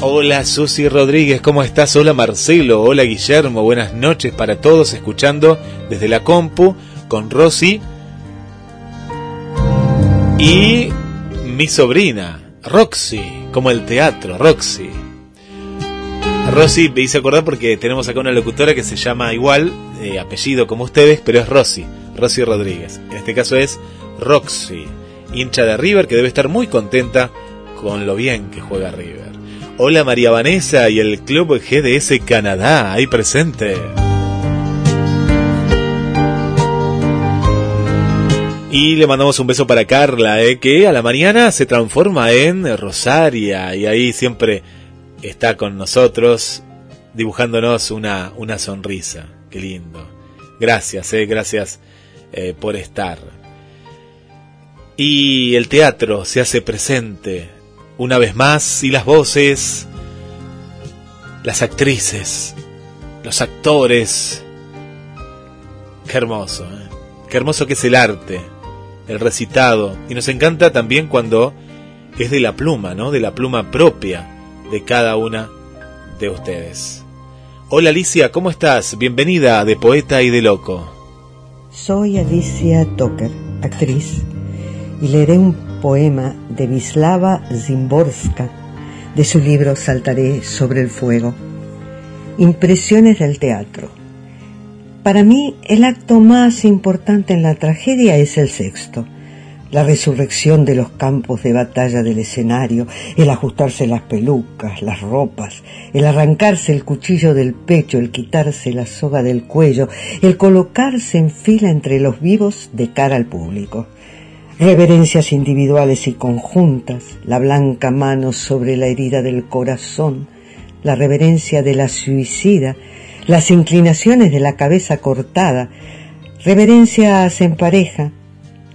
Hola Susi Rodríguez, ¿cómo estás? Hola Marcelo, hola Guillermo, buenas noches para todos escuchando desde la compu con Rosy y mi sobrina, Roxy, como el teatro, Roxy. Rosy me hice acordar porque tenemos acá una locutora que se llama igual, apellido como ustedes, pero es Rosy, Rosy Rodríguez. En este caso es Roxy, hincha de River que debe estar muy contenta con lo bien que juega River. Hola María Vanessa y el Club GDS Canadá, ahí presente. Y le mandamos un beso para Carla, eh, que a la mañana se transforma en Rosaria y ahí siempre está con nosotros dibujándonos una, una sonrisa. Qué lindo. Gracias, eh, gracias eh, por estar. Y el teatro se hace presente una vez más y las voces, las actrices, los actores. Qué hermoso, ¿eh? qué hermoso que es el arte, el recitado. Y nos encanta también cuando es de la pluma, ¿no? De la pluma propia de cada una de ustedes. Hola Alicia, ¿cómo estás? Bienvenida de Poeta y de Loco. Soy Alicia Toker, actriz, y leeré un poema de Vislava Zimborska de su libro Saltaré sobre el fuego. Impresiones del teatro. Para mí, el acto más importante en la tragedia es el sexto la resurrección de los campos de batalla del escenario, el ajustarse las pelucas, las ropas, el arrancarse el cuchillo del pecho, el quitarse la soga del cuello, el colocarse en fila entre los vivos de cara al público. Reverencias individuales y conjuntas, la blanca mano sobre la herida del corazón, la reverencia de la suicida, las inclinaciones de la cabeza cortada, reverencias en pareja,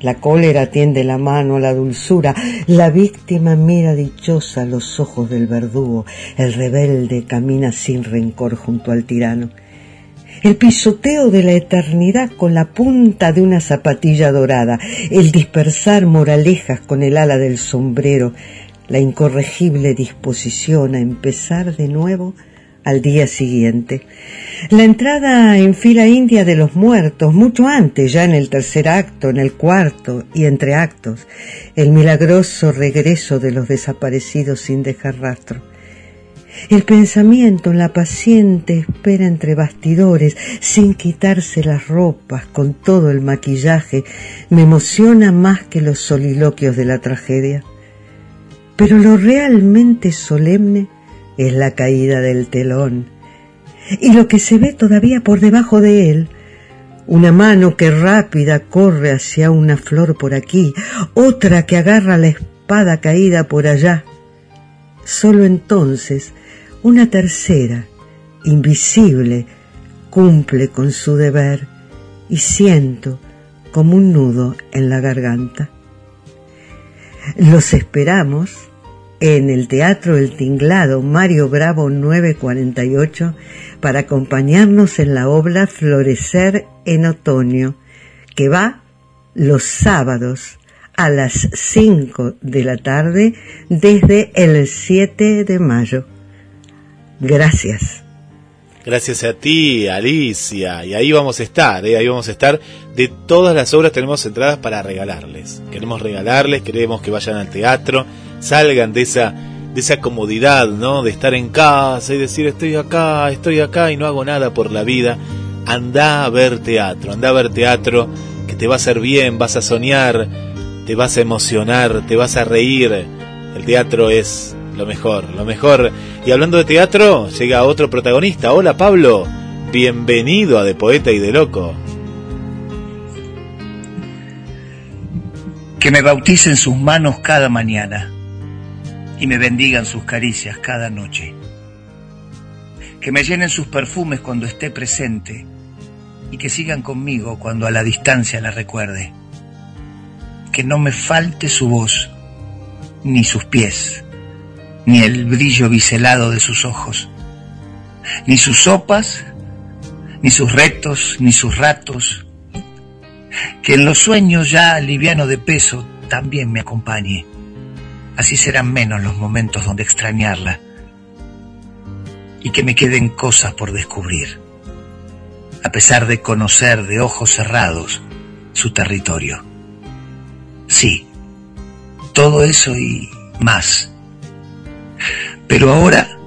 la cólera tiende la mano a la dulzura, la víctima mira dichosa los ojos del verdugo, el rebelde camina sin rencor junto al tirano. El pisoteo de la eternidad con la punta de una zapatilla dorada, el dispersar moralejas con el ala del sombrero, la incorregible disposición a empezar de nuevo al día siguiente. La entrada en fila india de los muertos, mucho antes, ya en el tercer acto, en el cuarto y entre actos, el milagroso regreso de los desaparecidos sin dejar rastro. El pensamiento en la paciente espera entre bastidores, sin quitarse las ropas, con todo el maquillaje, me emociona más que los soliloquios de la tragedia. Pero lo realmente solemne es la caída del telón. Y lo que se ve todavía por debajo de él, una mano que rápida corre hacia una flor por aquí, otra que agarra la espada caída por allá. Solo entonces una tercera, invisible, cumple con su deber y siento como un nudo en la garganta. Los esperamos en el Teatro El Tinglado Mario Bravo 948 para acompañarnos en la obra Florecer en Otoño, que va los sábados a las 5 de la tarde desde el 7 de mayo. Gracias. Gracias a ti, Alicia. Y ahí vamos a estar, ¿eh? ahí vamos a estar. De todas las obras tenemos entradas para regalarles. Queremos regalarles, queremos que vayan al teatro, salgan de esa, de esa comodidad, ¿no? De estar en casa y decir estoy acá, estoy acá y no hago nada por la vida. Anda a ver teatro, anda a ver teatro que te va a hacer bien, vas a soñar, te vas a emocionar, te vas a reír. El teatro es lo mejor, lo mejor. Y hablando de teatro, llega otro protagonista. Hola Pablo, bienvenido a De Poeta y de Loco. Que me bauticen sus manos cada mañana y me bendigan sus caricias cada noche. Que me llenen sus perfumes cuando esté presente y que sigan conmigo cuando a la distancia la recuerde. Que no me falte su voz ni sus pies ni el brillo biselado de sus ojos, ni sus sopas, ni sus retos, ni sus ratos, que en los sueños ya liviano de peso también me acompañe. Así serán menos los momentos donde extrañarla y que me queden cosas por descubrir, a pesar de conocer de ojos cerrados su territorio. Sí, todo eso y más pero ahora,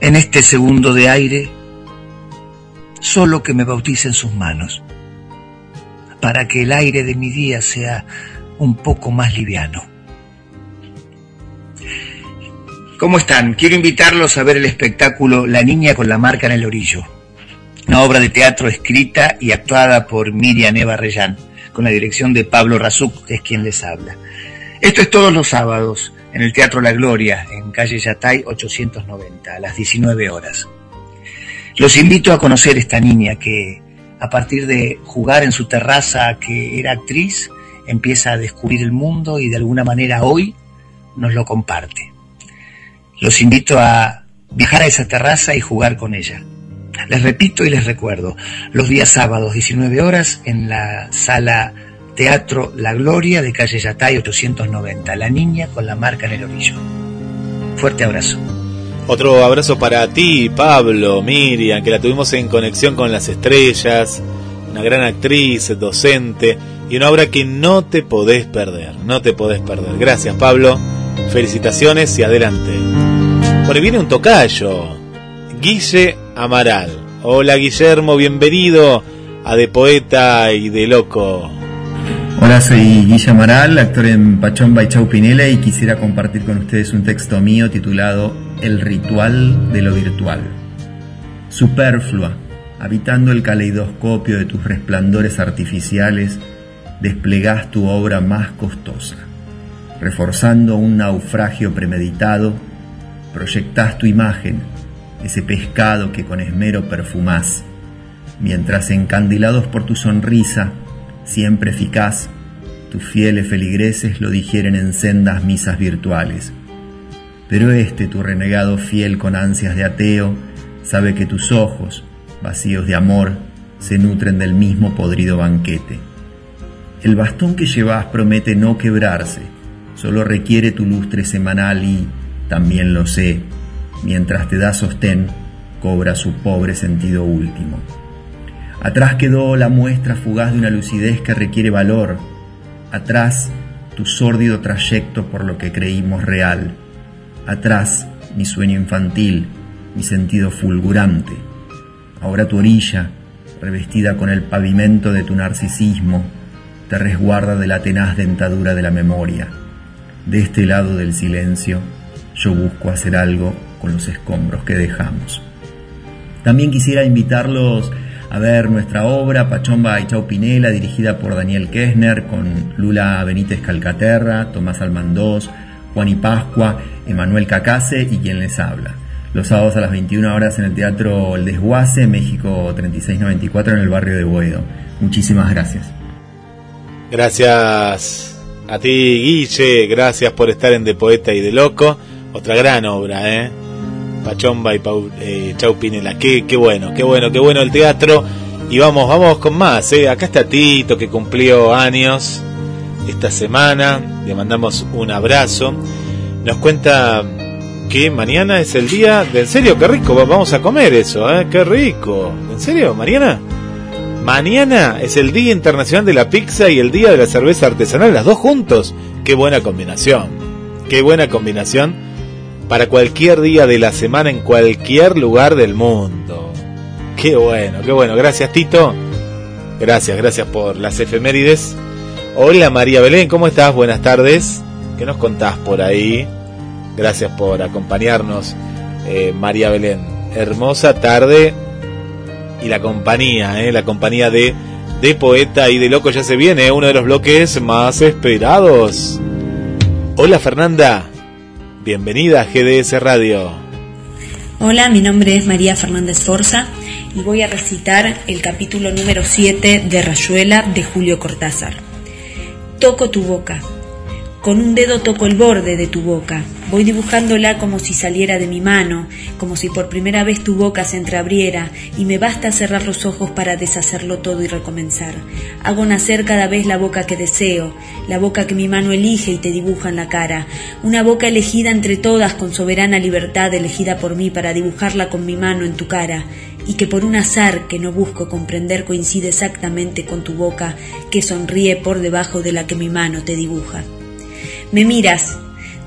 en este segundo de aire, solo que me bauticen sus manos, para que el aire de mi día sea un poco más liviano. ¿Cómo están? Quiero invitarlos a ver el espectáculo La niña con la marca en el orillo, una obra de teatro escrita y actuada por Miriam Eva Reyán, con la dirección de Pablo Razuk, que es quien les habla. Esto es todos los sábados, en el Teatro La Gloria, en calle Yatay 890, a las 19 horas. Los invito a conocer esta niña que, a partir de jugar en su terraza que era actriz, empieza a descubrir el mundo y de alguna manera hoy nos lo comparte. Los invito a viajar a esa terraza y jugar con ella. Les repito y les recuerdo, los días sábados 19 horas en la sala Teatro La Gloria de calle Yatay 890, La Niña con la marca en el orillo. Fuerte abrazo. Otro abrazo para ti, Pablo, Miriam, que la tuvimos en conexión con las estrellas, una gran actriz, docente, y una obra que no te podés perder, no te podés perder. Gracias, Pablo, felicitaciones y adelante. Por ahí viene un tocayo, Guille Amaral. Hola, Guillermo, bienvenido a De Poeta y de Loco. Hola, soy Guilla Amaral, actor en Pachomba y Chau Pinela y quisiera compartir con ustedes un texto mío titulado El ritual de lo virtual. Superflua, habitando el caleidoscopio de tus resplandores artificiales, desplegás tu obra más costosa. Reforzando un naufragio premeditado, proyectás tu imagen, ese pescado que con esmero perfumás, mientras encandilados por tu sonrisa, siempre eficaz, tus fieles feligreses lo digieren en sendas misas virtuales. Pero este, tu renegado fiel con ansias de ateo, sabe que tus ojos, vacíos de amor, se nutren del mismo podrido banquete. El bastón que llevas promete no quebrarse, solo requiere tu lustre semanal y, también lo sé, mientras te da sostén, cobra su pobre sentido último. Atrás quedó la muestra fugaz de una lucidez que requiere valor. Atrás, tu sórdido trayecto por lo que creímos real. Atrás, mi sueño infantil, mi sentido fulgurante. Ahora tu orilla, revestida con el pavimento de tu narcisismo, te resguarda de la tenaz dentadura de la memoria. De este lado del silencio, yo busco hacer algo con los escombros que dejamos. También quisiera invitarlos a ver nuestra obra Pachomba y Chau Pinela, dirigida por Daniel Kessner, con Lula Benítez Calcaterra, Tomás Almandós, Juan y Pascua, Emanuel Cacase y quien les habla. Los sábados a las 21 horas en el Teatro El Desguace, México 3694, en el barrio de Boedo. Muchísimas gracias. Gracias a ti, Guille, gracias por estar en De Poeta y de Loco. Otra gran obra, ¿eh? Pachomba y eh, Chau Pinela. Qué, qué bueno, qué bueno, qué bueno el teatro. Y vamos, vamos con más. ¿eh? Acá está Tito que cumplió años esta semana. Le mandamos un abrazo. Nos cuenta que mañana es el día de... En serio, qué rico, vamos a comer eso, ¿eh? Qué rico. ¿En serio, Mariana? Mañana es el Día Internacional de la Pizza y el Día de la Cerveza Artesanal, las dos juntos. Qué buena combinación. Qué buena combinación para cualquier día de la semana en cualquier lugar del mundo. Qué bueno, qué bueno. Gracias Tito. Gracias, gracias por las efemérides. Hola María Belén, ¿cómo estás? Buenas tardes. ¿Qué nos contás por ahí? Gracias por acompañarnos, eh, María Belén. Hermosa tarde y la compañía, eh, la compañía de, de Poeta y de Loco ya se viene, uno de los bloques más esperados. Hola Fernanda, bienvenida a GDS Radio. Hola, mi nombre es María Fernández Forza y voy a recitar el capítulo número 7 de Rayuela de Julio Cortázar. Toco tu boca. Con un dedo toco el borde de tu boca. Voy dibujándola como si saliera de mi mano, como si por primera vez tu boca se entreabriera, y me basta cerrar los ojos para deshacerlo todo y recomenzar. Hago nacer cada vez la boca que deseo, la boca que mi mano elige y te dibuja en la cara, una boca elegida entre todas con soberana libertad elegida por mí para dibujarla con mi mano en tu cara, y que por un azar que no busco comprender coincide exactamente con tu boca que sonríe por debajo de la que mi mano te dibuja. Me miras,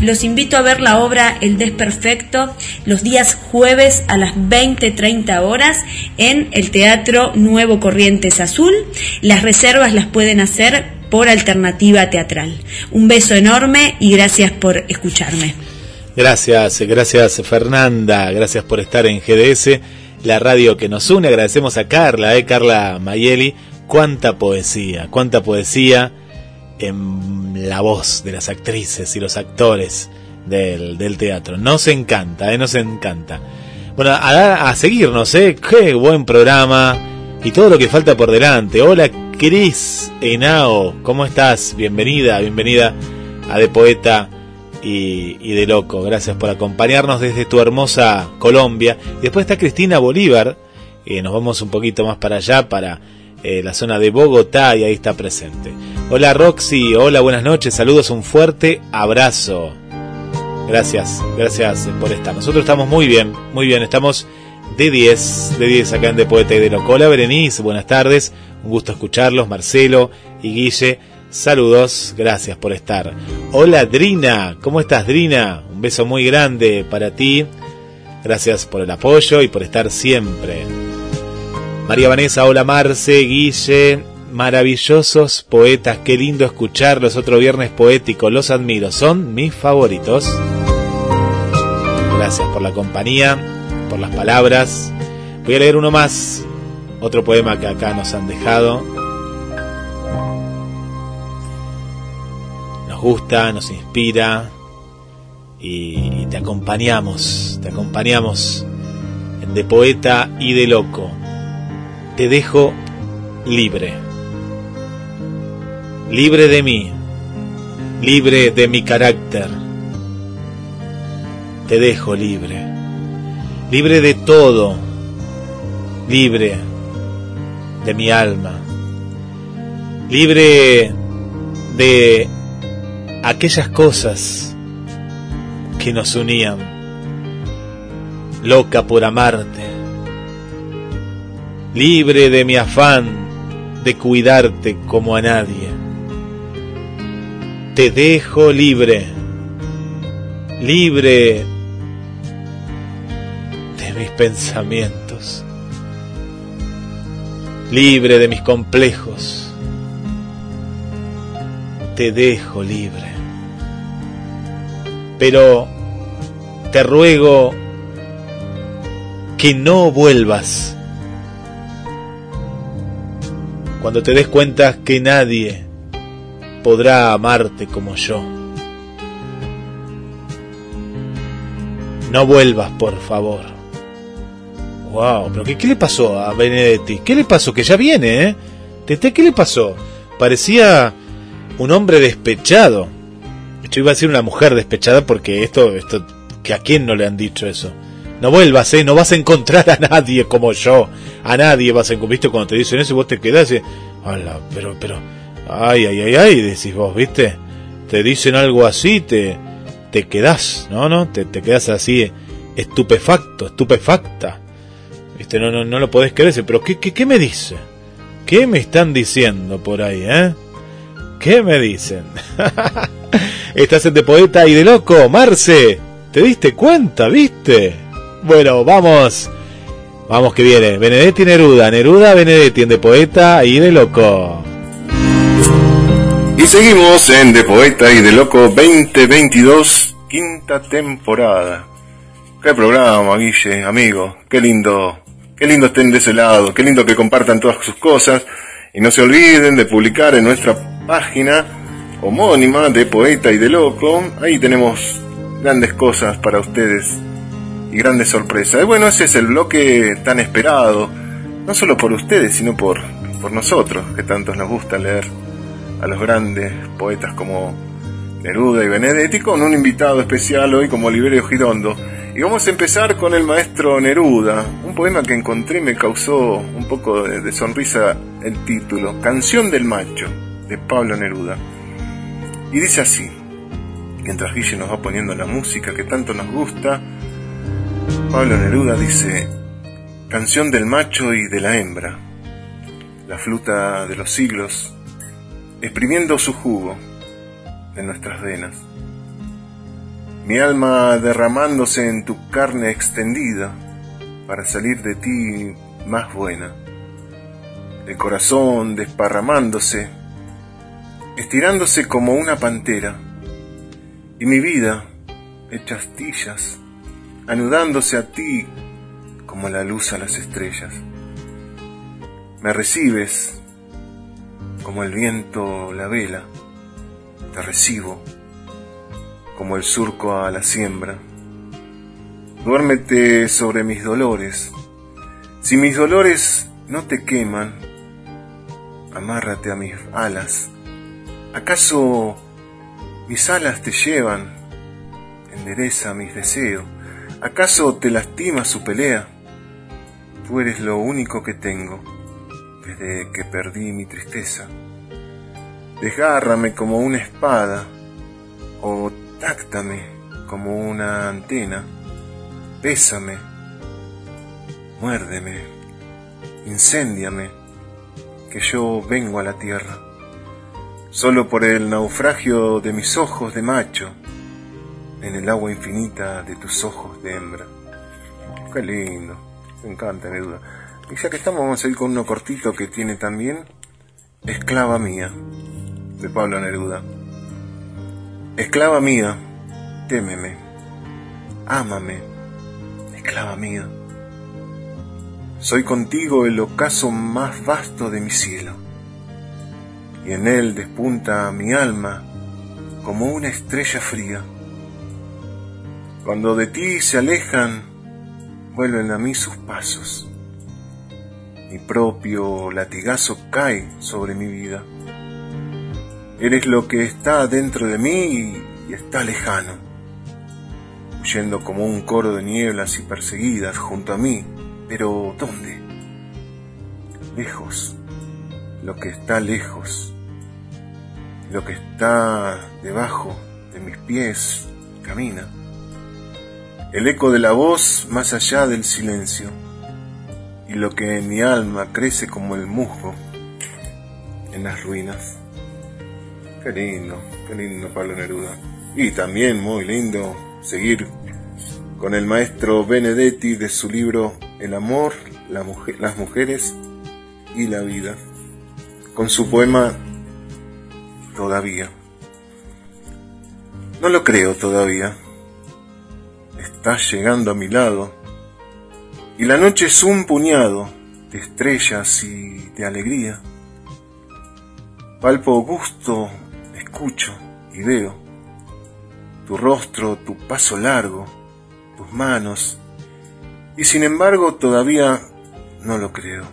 Los invito a ver la obra El Desperfecto los días jueves a las 20-30 horas en el Teatro Nuevo Corrientes Azul. Las reservas las pueden hacer por alternativa teatral. Un beso enorme y gracias por escucharme. Gracias, gracias Fernanda, gracias por estar en GDS la radio que nos une. Agradecemos a Carla, eh, Carla Mayeli. Cuánta poesía, cuánta poesía en la voz de las actrices y los actores del, del teatro. Nos encanta, eh, nos encanta. Bueno, a, seguirnos, eh. Qué buen programa y todo lo que falta por delante. Hola, Cris Enao, ¿cómo estás? Bienvenida, bienvenida a De Poeta y, de loco. Gracias por acompañarnos desde tu hermosa Colombia. Y después está Cristina Bolívar. y nos vamos un poquito más para allá, para eh, la zona de Bogotá, y ahí está presente. Hola Roxy, hola, buenas noches, saludos, un fuerte abrazo. Gracias, gracias por estar. Nosotros estamos muy bien, muy bien, estamos de 10, de 10 acá en De Poeta y de Loco. Hola Berenice, buenas tardes, un gusto escucharlos, Marcelo y Guille. Saludos, gracias por estar. Hola Drina, ¿cómo estás Drina? Un beso muy grande para ti. Gracias por el apoyo y por estar siempre. María Vanessa, hola Marce, Guille, maravillosos poetas, qué lindo escucharlos otro viernes poético, los admiro, son mis favoritos. Gracias por la compañía, por las palabras. Voy a leer uno más, otro poema que acá nos han dejado. gusta, nos inspira y, te acompañamos, te acompañamos de poeta y de loco. Te dejo libre, libre de mí, libre de mi carácter. Te dejo libre, libre de todo, libre de mi alma, libre de aquellas cosas que nos unían, loca por amarte, libre de mi afán de cuidarte como a nadie. Te dejo libre, libre de mis pensamientos, libre de mis complejos te dejo libre. Pero te ruego que no vuelvas cuando te des cuenta que nadie podrá amarte como yo. No vuelvas, por favor. Wow, pero ¿qué, qué le pasó a Benedetti? ¿Qué le pasó? Que ya viene, ¿eh? ¿qué le pasó? Parecía un hombre despechado. Yo iba a decir una mujer despechada porque esto, esto, que a quién no le han dicho eso. No vuelvas, ¿eh? No vas a encontrar a nadie como yo. A nadie vas a encontrar. ¿Viste? Cuando te dicen eso vos te quedás y... Hola, pero, pero... Ay, ay, ay, ay, decís vos, ¿viste? Te dicen algo así, te, te quedás, ¿no? ¿No? Te, te quedás así estupefacto, estupefacta. ¿Viste? No, no, no lo podés creer. Pero ¿qué, qué, qué me dice? ¿Qué me están diciendo por ahí, eh? ¿Qué me dicen? Estás en de poeta y de loco, Marce. ¿Te diste cuenta, viste? Bueno, vamos. Vamos que viene. Benedetti Neruda. Neruda Benedetti en de poeta y de loco. Y seguimos en De Poeta y de Loco 2022, quinta temporada. Qué programa, Guille, amigo. Qué lindo, qué lindo estén de ese lado. Qué lindo que compartan todas sus cosas. Y no se olviden de publicar en nuestra página homónima de Poeta y de Loco. Ahí tenemos grandes cosas para ustedes y grandes sorpresas. Y bueno, ese es el bloque tan esperado, no solo por ustedes, sino por, por nosotros, que tantos nos gusta leer a los grandes poetas como Neruda y Benedetti, con un invitado especial hoy como Liberio Girondo. Y vamos a empezar con el maestro Neruda, un poema que encontré me causó un poco de, de sonrisa el título, Canción del Macho, de Pablo Neruda. Y dice así, mientras Guille nos va poniendo la música que tanto nos gusta, Pablo Neruda dice, Canción del macho y de la hembra, la fluta de los siglos, exprimiendo su jugo en nuestras venas. Mi alma derramándose en tu carne extendida para salir de ti más buena, el corazón desparramándose, estirándose como una pantera, y mi vida hecha astillas, anudándose a ti como la luz a las estrellas. Me recibes como el viento la vela, te recibo como el surco a la siembra. Duérmete sobre mis dolores. Si mis dolores no te queman, amárrate a mis alas. ¿Acaso mis alas te llevan? Endereza mis deseos. ¿Acaso te lastima su pelea? Tú eres lo único que tengo desde que perdí mi tristeza. Desgárrame como una espada o Táctame como una antena, pésame, muérdeme, incéndiame, que yo vengo a la tierra, solo por el naufragio de mis ojos de macho, en el agua infinita de tus ojos de hembra. Qué lindo, me encanta, me duda. Y ya que estamos, vamos a ir con uno cortito que tiene también Esclava mía, de Pablo Neruda. Esclava mía, témeme, ámame, esclava mía. Soy contigo el ocaso más vasto de mi cielo, y en él despunta mi alma como una estrella fría. Cuando de ti se alejan, vuelven a mí sus pasos. Mi propio latigazo cae sobre mi vida. Eres lo que está dentro de mí y está lejano, huyendo como un coro de nieblas y perseguidas junto a mí. Pero ¿dónde? Lejos, lo que está lejos, lo que está debajo de mis pies camina. El eco de la voz más allá del silencio y lo que en mi alma crece como el musgo en las ruinas. Qué lindo, qué lindo Pablo Neruda. Y también muy lindo seguir con el maestro Benedetti de su libro El amor, las mujeres y la vida, con su poema Todavía. No lo creo todavía. Estás llegando a mi lado y la noche es un puñado de estrellas y de alegría. Palpo gusto escucho y veo tu rostro, tu paso largo, tus manos, y sin embargo todavía no lo creo.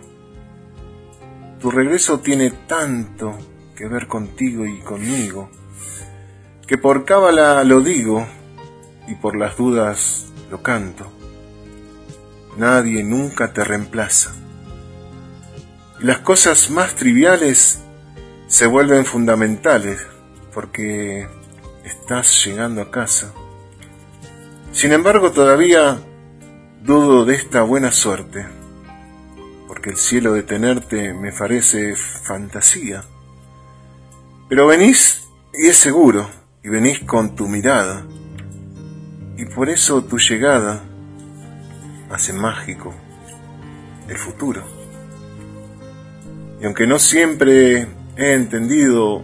Tu regreso tiene tanto que ver contigo y conmigo, que por cábala lo digo y por las dudas lo canto. Nadie nunca te reemplaza. Y las cosas más triviales se vuelven fundamentales porque estás llegando a casa. Sin embargo, todavía dudo de esta buena suerte, porque el cielo de tenerte me parece fantasía. Pero venís y es seguro, y venís con tu mirada, y por eso tu llegada hace mágico el futuro. Y aunque no siempre he entendido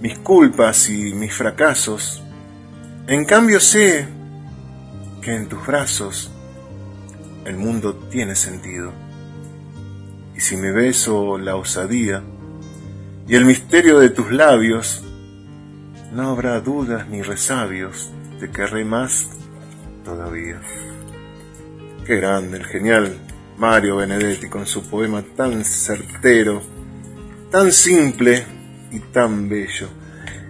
mis culpas y mis fracasos. En cambio sé que en tus brazos el mundo tiene sentido. Y si me beso la osadía y el misterio de tus labios, no habrá dudas ni resabios, te querré más todavía. Qué grande, el genial Mario Benedetti con su poema tan certero, tan simple y tan bello.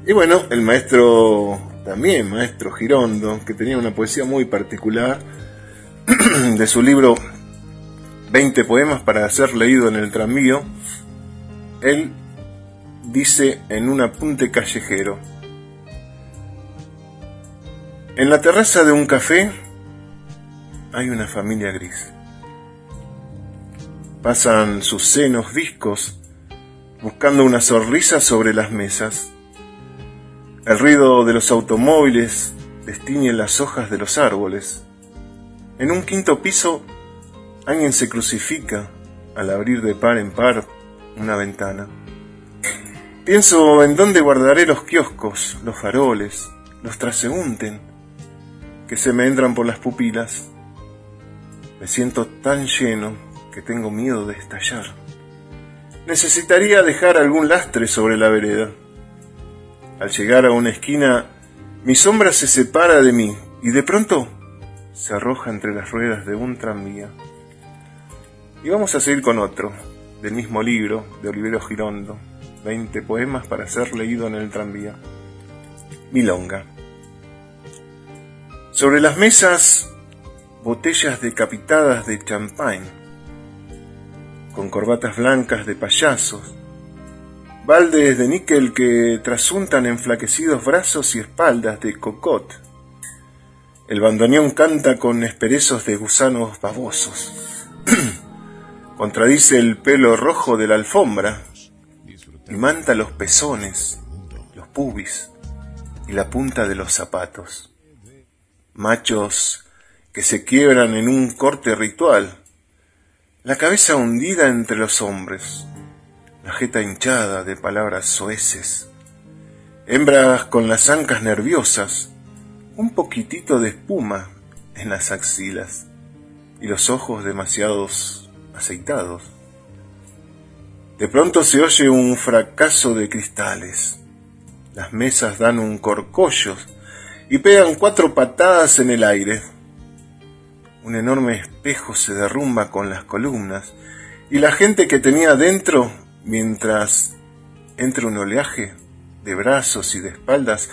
Y bueno, el maestro también maestro Girondo, que tenía una poesía muy particular, de su libro 20 poemas para ser leído en el tranvío, él dice en un apunte callejero, en la terraza de un café hay una familia gris. Pasan sus senos viscos buscando una sonrisa sobre las mesas. El ruido de los automóviles destiñe las hojas de los árboles. En un quinto piso alguien se crucifica al abrir de par en par una ventana. Pienso en dónde guardaré los kioscos, los faroles, los traseúnten, que se me entran por las pupilas. Me siento tan lleno que tengo miedo de estallar. Necesitaría dejar algún lastre sobre la vereda. Al llegar a una esquina, mi sombra se separa de mí y de pronto se arroja entre las ruedas de un tranvía. Y vamos a seguir con otro, del mismo libro, de Olivero Girondo, 20 poemas para ser leído en el tranvía. Milonga. Sobre las mesas, botellas decapitadas de champagne, con corbatas blancas de payasos, baldes de níquel que trasuntan enflaquecidos brazos y espaldas de cocot. El bandoneón canta con esperezos de gusanos babosos. Contradice el pelo rojo de la alfombra y manta los pezones, los pubis y la punta de los zapatos. Machos que se quiebran en un corte ritual, la cabeza hundida entre los hombres, la jeta hinchada de palabras soeces, hembras con las ancas nerviosas, un poquitito de espuma en las axilas y los ojos demasiados aceitados. De pronto se oye un fracaso de cristales. Las mesas dan un corcollo y pegan cuatro patadas en el aire. Un enorme espejo se derrumba con las columnas y la gente que tenía dentro, mientras entra un oleaje de brazos y de espaldas,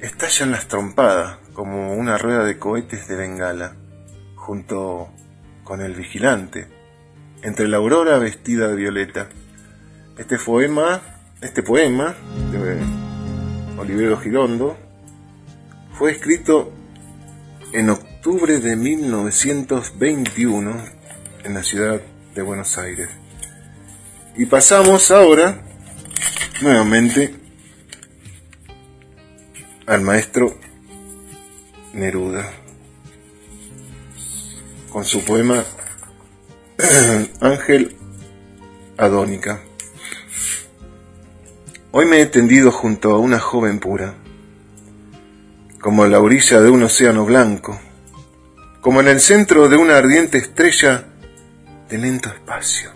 estallan las trompadas como una rueda de cohetes de bengala, junto con el vigilante entre la aurora vestida de violeta. Este poema, este poema de Olivero Girondo fue escrito en octubre de 1921 en la ciudad de Buenos Aires. Y pasamos ahora nuevamente al maestro Neruda con su poema Ángel Adónica. Hoy me he tendido junto a una joven pura, como en la orilla de un océano blanco, como en el centro de una ardiente estrella de lento espacio.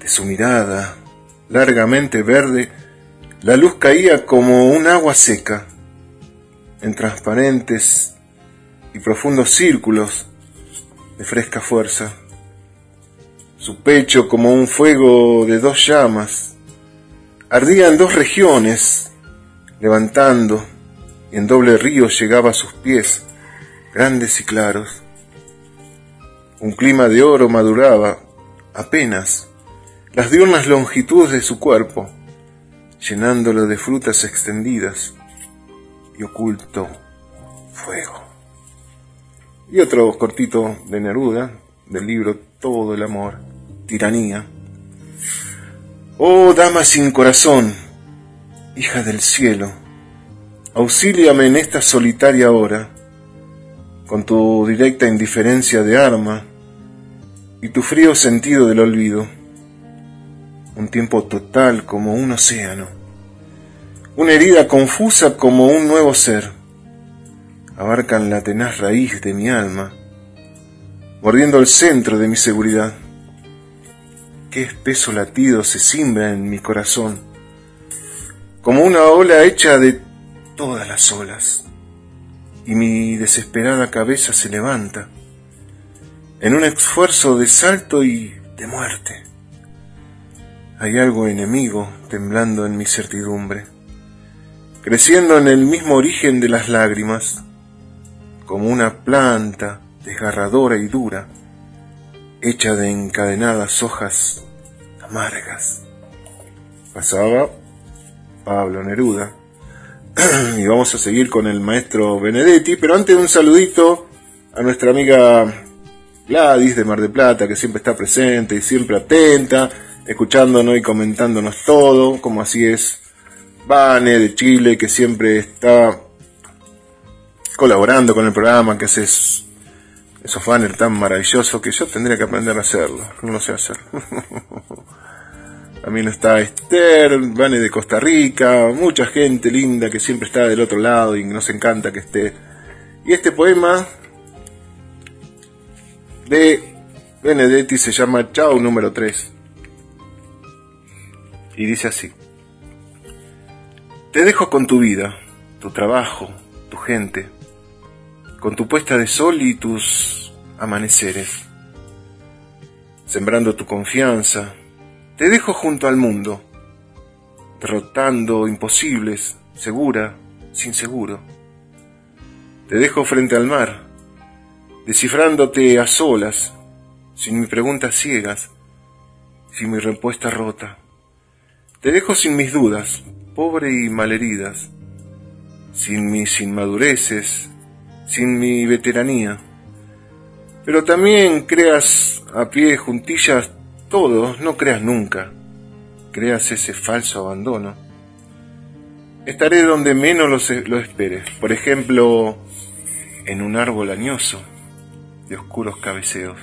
De su mirada, largamente verde, la luz caía como un agua seca, en transparentes y profundos círculos de fresca fuerza. Su pecho como un fuego de dos llamas. Ardía en dos regiones, levantando, en doble río llegaba a sus pies, grandes y claros. Un clima de oro maduraba, apenas, las diurnas longitudes de su cuerpo, llenándolo de frutas extendidas y oculto fuego. Y otro cortito de Neruda, del libro Todo el amor, tiranía. Oh dama sin corazón, hija del cielo, auxíliame en esta solitaria hora, con tu directa indiferencia de arma y tu frío sentido del olvido. Un tiempo total como un océano, una herida confusa como un nuevo ser abarcan la tenaz raíz de mi alma, mordiendo el centro de mi seguridad. Qué espeso latido se simbra en mi corazón, como una ola hecha de todas las olas, y mi desesperada cabeza se levanta en un esfuerzo de salto y de muerte. Hay algo enemigo temblando en mi certidumbre, creciendo en el mismo origen de las lágrimas, como una planta desgarradora y dura, hecha de encadenadas hojas amargas. Pasaba Pablo Neruda. y vamos a seguir con el maestro Benedetti, pero antes un saludito a nuestra amiga Gladys de Mar de Plata, que siempre está presente y siempre atenta, escuchándonos y comentándonos todo, como así es Vane de Chile, que siempre está colaborando con el programa, que hace esos banners tan maravillosos que yo tendría que aprender a hacerlo, no lo sé hacer. También está Esther, Vane de Costa Rica, mucha gente linda que siempre está del otro lado y nos encanta que esté. Y este poema de Benedetti se llama Chao número 3. Y dice así. Te dejo con tu vida, tu trabajo, tu gente, con tu puesta de sol y tus amaneceres, sembrando tu confianza, te dejo junto al mundo, derrotando imposibles, segura, sin seguro. Te dejo frente al mar, descifrándote a solas, sin mis preguntas ciegas, sin mi respuesta rota. Te dejo sin mis dudas, pobre y malheridas, sin mis inmadureces, sin mi veteranía. Pero también creas a pie juntillas todo, no creas nunca, creas ese falso abandono. Estaré donde menos lo, esperes, por ejemplo, en un árbol añoso de oscuros cabeceos.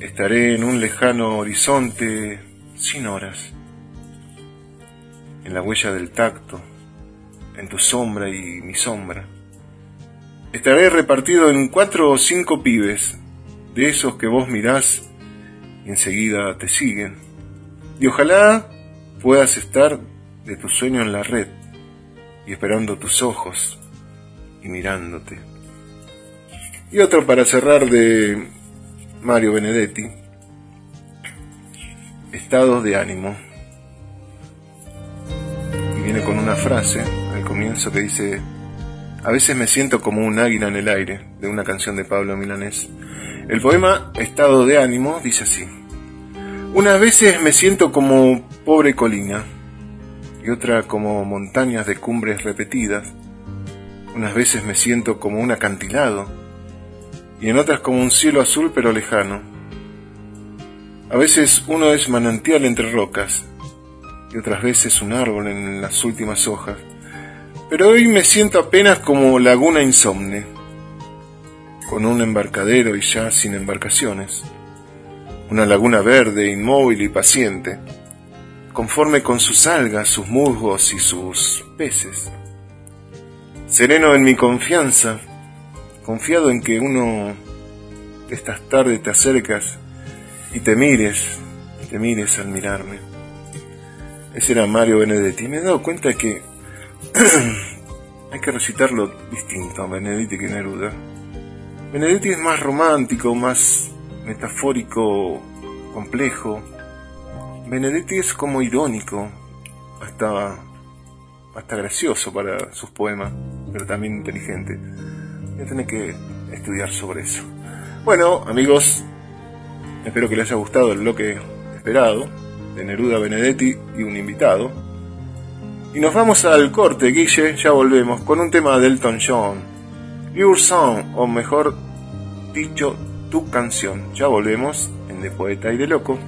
Estaré en un lejano horizonte sin horas, en la huella del tacto, en tu sombra y mi sombra. Estaré repartido en cuatro o cinco pibes, de esos que vos mirás y enseguida te siguen. Y ojalá puedas estar de tu sueño en la red y esperando tus ojos y mirándote. Y otro para cerrar de Mario Benedetti, estados de ánimo. Y viene con una frase al comienzo que dice, a veces me siento como un águila en el aire, de una canción de Pablo Milanés. El poema Estado de ánimo dice así. Unas veces me siento como pobre colina y otra como montañas de cumbres repetidas. Unas veces me siento como un acantilado y en otras como un cielo azul pero lejano. A veces uno es manantial entre rocas y otras veces un árbol en las últimas hojas. Pero hoy me siento apenas como laguna insomne con un embarcadero y ya sin embarcaciones, una laguna verde, inmóvil y paciente, conforme con sus algas, sus musgos y sus peces. Sereno en mi confianza, confiado en que uno de estas tardes te acercas y te mires, te mires al mirarme. Ese era Mario Benedetti. Me he dado cuenta que hay que recitarlo distinto a Benedetti que Neruda. Benedetti es más romántico, más metafórico, complejo. Benedetti es como irónico, hasta, hasta gracioso para sus poemas, pero también inteligente. Voy a tener que estudiar sobre eso. Bueno, amigos, espero que les haya gustado el bloque esperado de Neruda Benedetti y un invitado. Y nos vamos al corte, Guille, ya volvemos con un tema de Elton John. Your Song, o mejor dicho, tu canción. Ya volvemos en De Poeta y de Loco.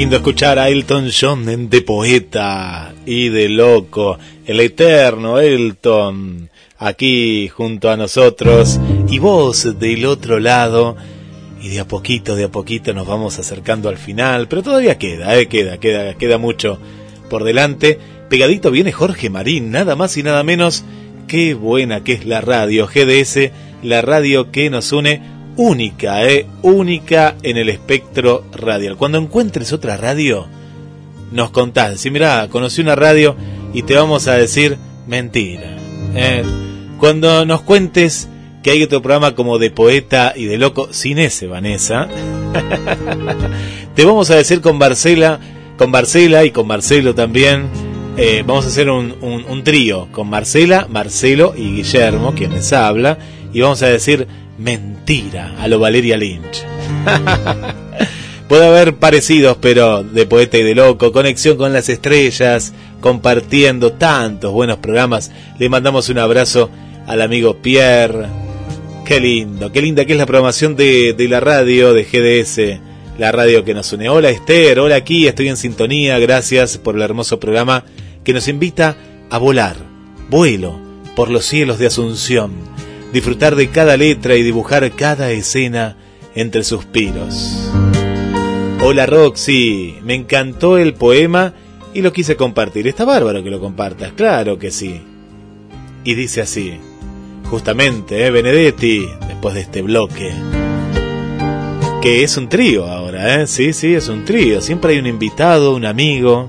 Lindo escuchar a Elton John de poeta y de loco, el eterno Elton, aquí junto a nosotros y vos del otro lado. Y de a poquito, de a poquito nos vamos acercando al final, pero todavía queda, eh, queda, queda, queda mucho por delante. Pegadito viene Jorge Marín, nada más y nada menos. Qué buena que es la radio GDS, la radio que nos une única, eh, única en el espectro radial. Cuando encuentres otra radio, nos contás. Si mira, conocí una radio y te vamos a decir mentira. eh. Cuando nos cuentes que hay otro programa como de poeta y de loco, sin ese Vanessa, te vamos a decir con Marcela, con Marcela y con Marcelo también. Eh, vamos a hacer un, trío con Marcela, Marcelo y Guillermo, quien les habla, y vamos a decir mentira a lo Valeria Lynch. Puede haber parecidos, pero de poeta y de loco, conexión con las estrellas, compartiendo tantos buenos programas. Le mandamos un abrazo al amigo Pierre. Qué lindo, qué linda que es la programación de la radio, de GDS, la radio que nos une. Hola Esther, hola aquí, estoy en sintonía, gracias por el hermoso programa que nos invita a volar, vuelo por los cielos de Asunción, disfrutar de cada letra y dibujar cada escena entre suspiros. Hola Roxy, me encantó el poema y lo quise compartir. Está bárbaro que lo compartas, claro que sí. Y dice así, justamente, ¿eh? Benedetti, después de este bloque. Que es un trío ahora, ¿eh? Sí, sí, es un trío. Siempre hay un invitado, un amigo.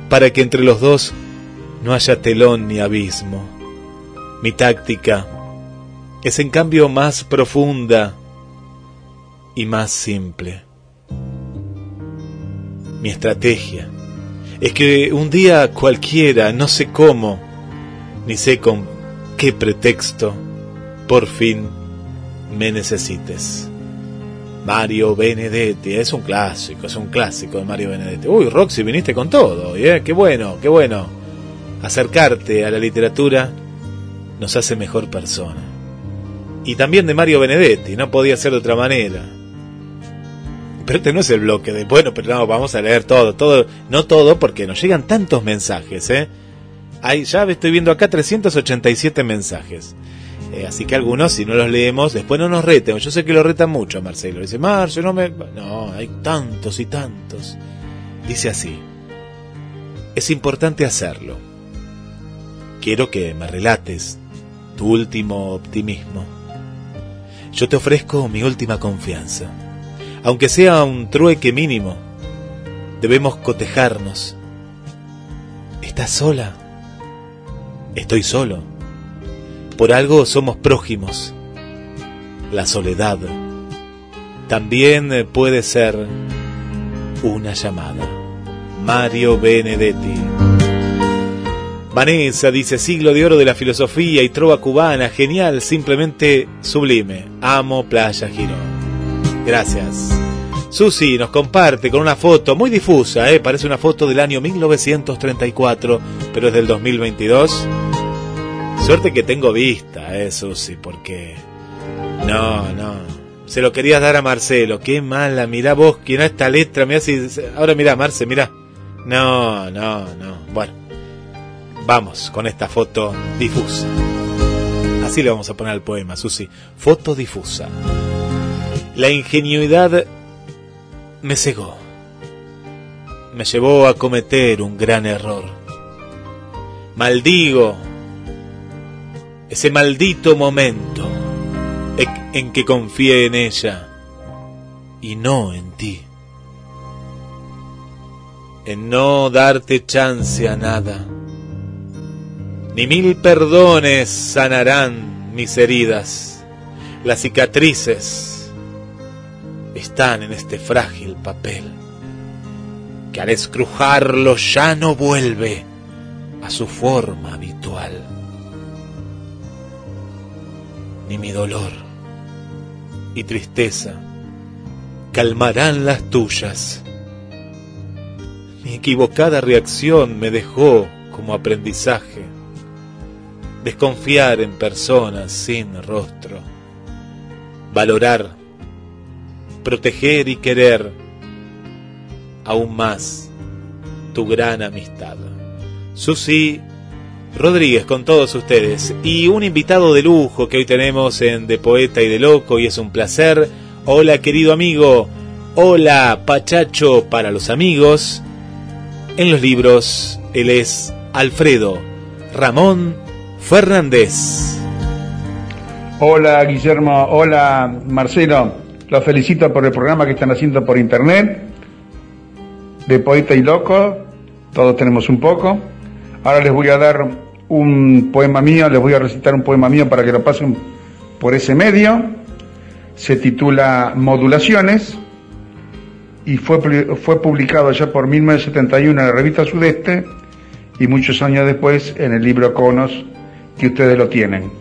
para que entre los dos no haya telón ni abismo. Mi táctica es en cambio más profunda y más simple. Mi estrategia es que un día cualquiera, no sé cómo, ni sé con qué pretexto, por fin me necesites. Mario Benedetti, es un clásico, es un clásico de Mario Benedetti. Uy, Roxy, viniste con todo, ¿eh? Qué bueno, qué bueno. Acercarte a la literatura nos hace mejor persona. Y también de Mario Benedetti, no podía ser de otra manera. Pero este no es el bloque de, bueno, pero no, vamos a leer todo, todo, no todo, porque nos llegan tantos mensajes, ¿eh? Hay, ya estoy viendo acá 387 mensajes. Eh, así que algunos, si no los leemos, después no nos reten. Yo sé que lo retan mucho a Marcelo. Dice, Marcio, no me... No, hay tantos y tantos. Dice así. Es importante hacerlo. Quiero que me relates tu último optimismo. Yo te ofrezco mi última confianza. Aunque sea un trueque mínimo, debemos cotejarnos. ¿Estás sola? Estoy solo. Por algo somos prójimos. La soledad también eh, puede ser una llamada. Mario Benedetti. Vanessa dice siglo de oro de la filosofía y trova cubana, genial, simplemente sublime. Amo Playa Girón. Gracias. Susi nos comparte con una foto muy difusa, ¿eh? parece una foto del año 1934, pero es del 2022. Suerte que tengo vista, eh, Susi, porque... No, no. Se lo querías dar a Marcelo. Qué mala, mirá vos, quién esta letra, mirá si... Ahora mirá, Marce, mirá. No, no, no. Bueno, vamos con esta foto difusa. Así le vamos a poner al poema, Susi. Foto difusa. La ingenuidad me cegó. Me llevó a cometer un gran error. Maldigo ese maldito momento en que confié en ella y no en ti. En no darte chance a nada. Ni mil perdones sanarán mis heridas. Las cicatrices están en este frágil papel que al escrujarlo ya no vuelve a su forma habitual ni mi dolor y tristeza calmarán las tuyas. Mi equivocada reacción me dejó como aprendizaje desconfiar en personas sin rostro, valorar, proteger y querer aún más tu gran amistad. Susi Rodríguez con todos ustedes y un invitado de lujo que hoy tenemos en De Poeta y de Loco y es un placer. Hola querido amigo, hola Pachacho para los amigos. En los libros él es Alfredo Ramón Fernández. Hola Guillermo, hola Marcelo, los felicito por el programa que están haciendo por internet, de Poeta y Loco, todos tenemos un poco. Ahora les voy a dar un poema mío, les voy a recitar un poema mío para que lo pasen por ese medio. Se titula Modulaciones y fue, fue publicado ya por 1971 en la revista Sudeste y muchos años después en el libro Conos que ustedes lo tienen.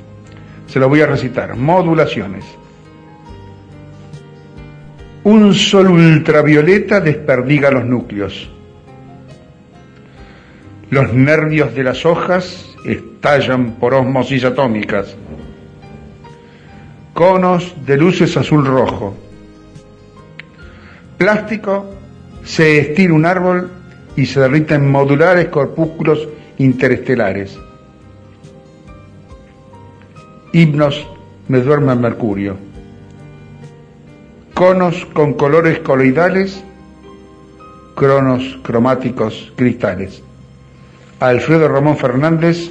Se lo voy a recitar. Modulaciones. Un sol ultravioleta desperdiga los núcleos los nervios de las hojas estallan por osmosis atómicas. Conos de luces azul rojo. Plástico se estira un árbol y se derriten modulares corpúsculos interestelares. Himnos me duerme mercurio. Conos con colores coloidales, cronos cromáticos cristales. Alfredo Ramón Fernández,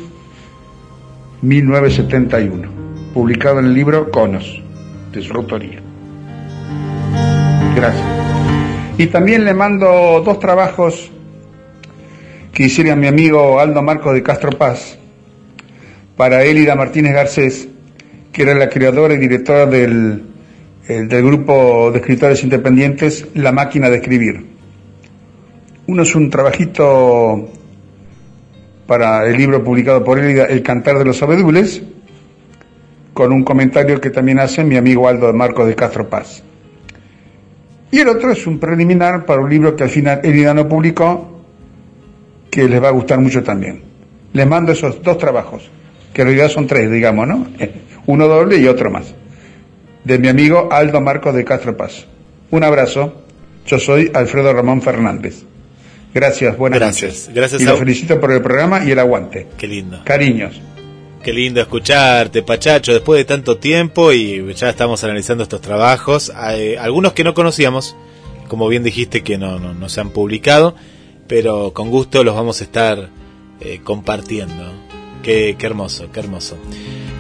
1971, publicado en el libro Conos, de su. Gracias. Y también le mando dos trabajos que hiciera mi amigo Aldo Marcos de Castro Paz para Elida Martínez Garcés, que era la creadora y directora del, el- del grupo de escritores independientes La Máquina de Escribir. Uno es un trabajito para el libro publicado por Elida, El Cantar de los Abedules, con un comentario que también hace mi amigo Aldo Marcos de Castro Paz. Y el otro es un preliminar para un libro que al final Elida no publicó, que les va a gustar mucho también. Les mando esos dos trabajos, que en realidad son tres, digamos, ¿no? Uno doble y otro más. De mi amigo Aldo Marcos de Castro Paz. Un abrazo. Yo soy Alfredo Ramón Fernández. Gracias, buenas Gracias. noches. Gracias y a- los felicito por el programa y el aguante. Qué lindo. Cariños. Qué lindo escucharte, Pachacho, después de tanto tiempo y ya estamos analizando estos trabajos. Hay algunos que no conocíamos, como bien dijiste que no, no, no se han publicado, pero con gusto los vamos a estar eh, compartiendo. Qué, qué hermoso, qué hermoso.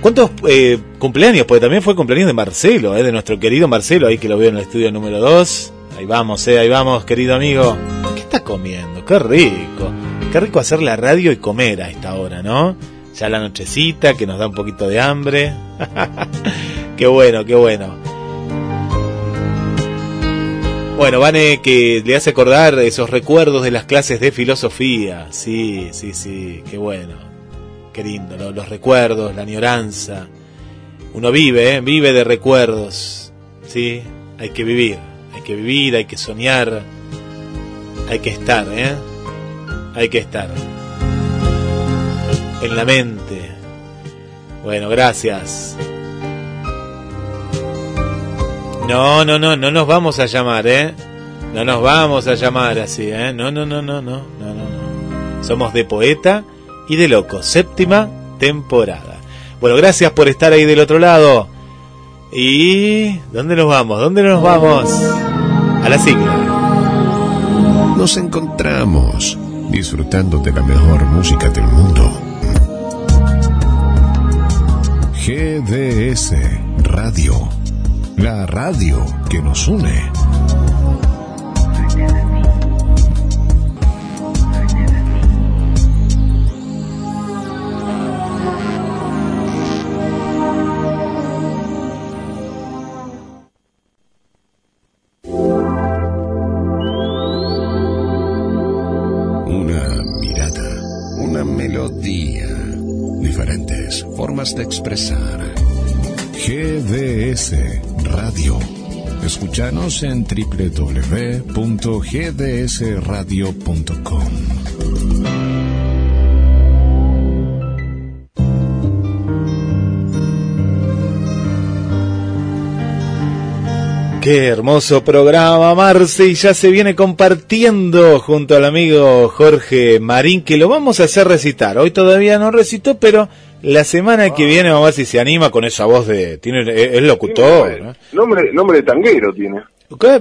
¿Cuántos eh, cumpleaños? Porque también fue cumpleaños de Marcelo, eh, de nuestro querido Marcelo, ahí que lo veo en el estudio número 2. Ahí vamos, eh, ahí vamos, querido amigo. ¿Qué está comiendo? Qué rico. Qué rico hacer la radio y comer a esta hora, ¿no? Ya la nochecita, que nos da un poquito de hambre. qué bueno, qué bueno. Bueno, Vane, que le hace acordar esos recuerdos de las clases de filosofía. Sí, sí, sí, qué bueno. Qué lindo, ¿no? los recuerdos, la añoranza. Uno vive, ¿eh? vive de recuerdos. Sí, hay que vivir, hay que vivir, hay que soñar. Hay que estar, ¿eh? Hay que estar. En la mente. Bueno, gracias. No, no, no, no nos vamos a llamar, ¿eh? No nos vamos a llamar así, ¿eh? No, no, no, no, no, no, no. Somos de poeta y de loco, séptima temporada. Bueno, gracias por estar ahí del otro lado. ¿Y dónde nos vamos? ¿Dónde nos vamos? A la sigla. Nos encontramos disfrutando de la mejor música del mundo. GDS Radio, la radio que nos une. Expresar. GDS Radio. Escúchanos en www.gdsradio.com. Qué hermoso programa, Marce, y ya se viene compartiendo junto al amigo Jorge Marín, que lo vamos a hacer recitar. Hoy todavía no recitó, pero la semana que viene vamos a ver si se anima con esa voz de... Tiene, es locutor, ¿no? Nombre, nombre de tanguero tiene.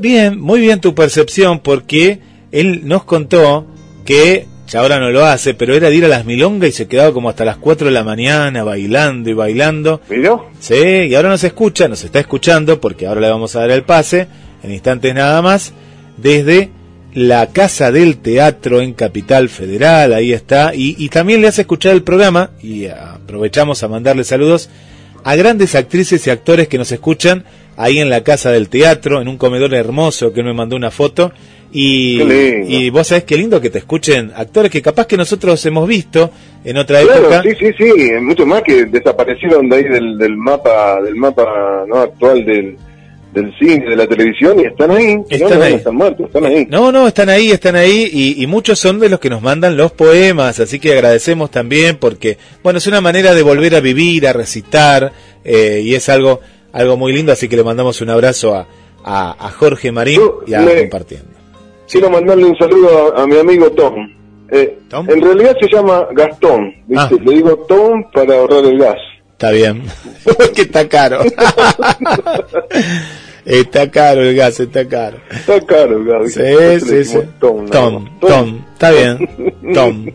Bien, muy bien tu percepción, porque él nos contó que, ya ahora no lo hace, pero era de ir a las milongas y se quedaba como hasta las 4 de la mañana bailando y bailando. ¿Miró? Sí, y ahora nos escucha, nos está escuchando, porque ahora le vamos a dar el pase, en instantes nada más, desde la Casa del Teatro en Capital Federal, ahí está, y, y también le hace escuchar el programa, y aprovechamos a mandarle saludos a grandes actrices y actores que nos escuchan ahí en la Casa del Teatro, en un comedor hermoso que él me mandó una foto, y, y vos sabés qué lindo que te escuchen actores que capaz que nosotros hemos visto en otra Claro, época. sí, sí, sí, mucho más que desaparecieron de ahí del, del mapa, del mapa no actual del, del cine, de la televisión y están ahí. Están no, ahí. están muertos, están ahí. No, no, están ahí, están ahí y, y muchos son de los que nos mandan los poemas, así que agradecemos también porque, bueno, es una manera de volver a vivir, a recitar eh, y es algo algo muy lindo, así que le mandamos un abrazo a, a, a Jorge Marín y a le- compartiendo. Quiero mandarle un saludo a, a mi amigo Tom. Eh, En realidad se llama Gastón, ¿viste? Le digo Tom para ahorrar el gas. Está bien, que está caro. está caro el gas, está caro. Está caro el gas. Sí, sí, sí. Tom, Tom. Tom, está bien. Tom.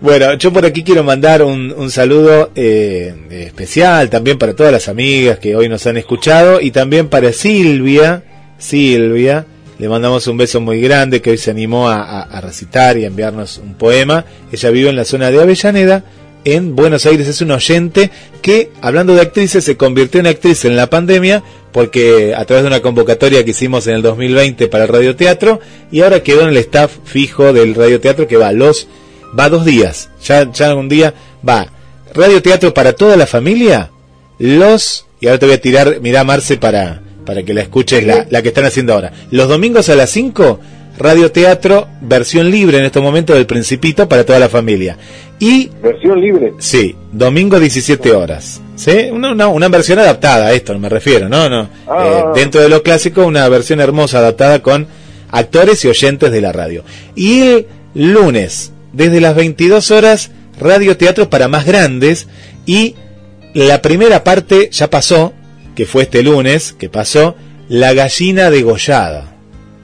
Bueno, yo por aquí quiero mandar un, un saludo eh, especial también para todas las amigas que hoy nos han escuchado y también para Silvia, Silvia. Le mandamos un beso muy grande que hoy se animó a, a- a recitar y a enviarnos un poema. Ella vive en la zona de Avellaneda, en Buenos Aires. Es un oyente que, hablando de actrices, se convirtió en actriz en la pandemia porque a través de una convocatoria que hicimos en el 2020 para el radioteatro y ahora quedó en el staff fijo del radioteatro que va los va dos días. Ya, ya un día va radioteatro para toda la familia. Los y ahora te voy a tirar, mirá Marce para para que la escuches la, la que están haciendo ahora. Los domingos a las 5 radioteatro versión libre en estos momentos del Principito para toda la familia. Y versión libre. Sí, domingo 17 horas. ¿Sí? Una, una, una versión adaptada a esto, me refiero, ¿no? no Ah. Eh, dentro de lo clásico, una versión hermosa adaptada con actores y oyentes de la radio. Y el lunes, desde las 22 horas, radioteatro para más grandes. Y la primera parte ya pasó, que fue este lunes, que pasó, La gallina degollada.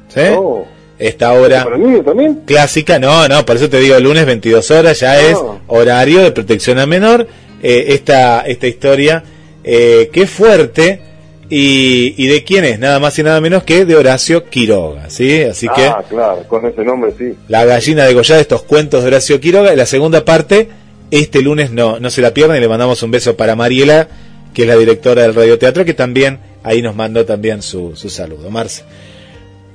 ¿Sí? Oh. Esta hora ¿Para niños también? clásica, no, no, por eso te digo, lunes 22 horas ya es horario de protección a menor. eh, esta, esta historia, eh, que fuerte, y, y de quién es, nada más y nada menos que de Horacio Quiroga, ¿sí? Así que Ah, claro, con ese nombre sí. la gallina degollada, estos cuentos de Horacio Quiroga, y la segunda parte, este lunes no, no se la pierdan, y le mandamos un beso para Mariela, que es la directora del radioteatro, que también ahí nos mandó también su, su saludo. Marce.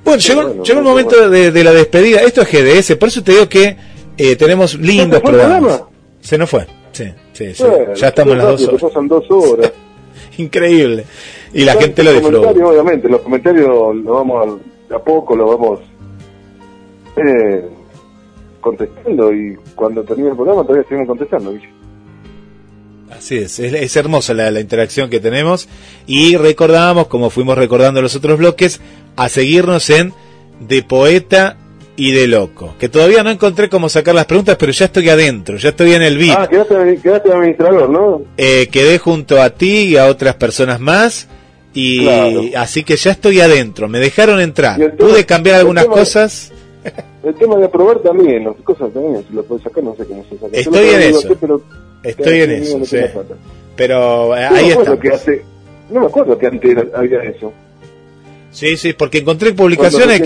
Bueno, llegó, llegó el momento de, de la despedida. Esto es GDS, por eso te digo que eh, tenemos lindos programas. programa? Se nos fue. Sí, sí, sí. Bueno, ya estamos en las dos horas. Pasan dos horas. Increíble. Y la gente lo los disfruta. Obviamente, los comentarios lo vamos a, poco, lo vamos eh, contestando y cuando termine el programa todavía seguimos contestando. ¿viste? Así es, es, es hermosa la, la interacción que tenemos y recordamos, como fuimos recordando los otros bloques, a seguirnos en De Poeta y de Loco, que todavía no encontré cómo sacar las preguntas, pero ya estoy adentro, ya estoy en el VIP. Ah, quedaste, quedaste administrador, ¿no? Eh, quedé junto a ti y a otras personas más y Claro. así que ya estoy adentro, me dejaron entrar, tema- pude cambiar algunas tema- cosas, El tema de aprobar también, las cosas también, si lo puedes sacar, no sé cómo se saca. Estoy en eso. pero estoy en eso, sí. pero eh, No ahí está. no me acuerdo que antes había eso. Sí, sí, porque encontré publicaciones Cuando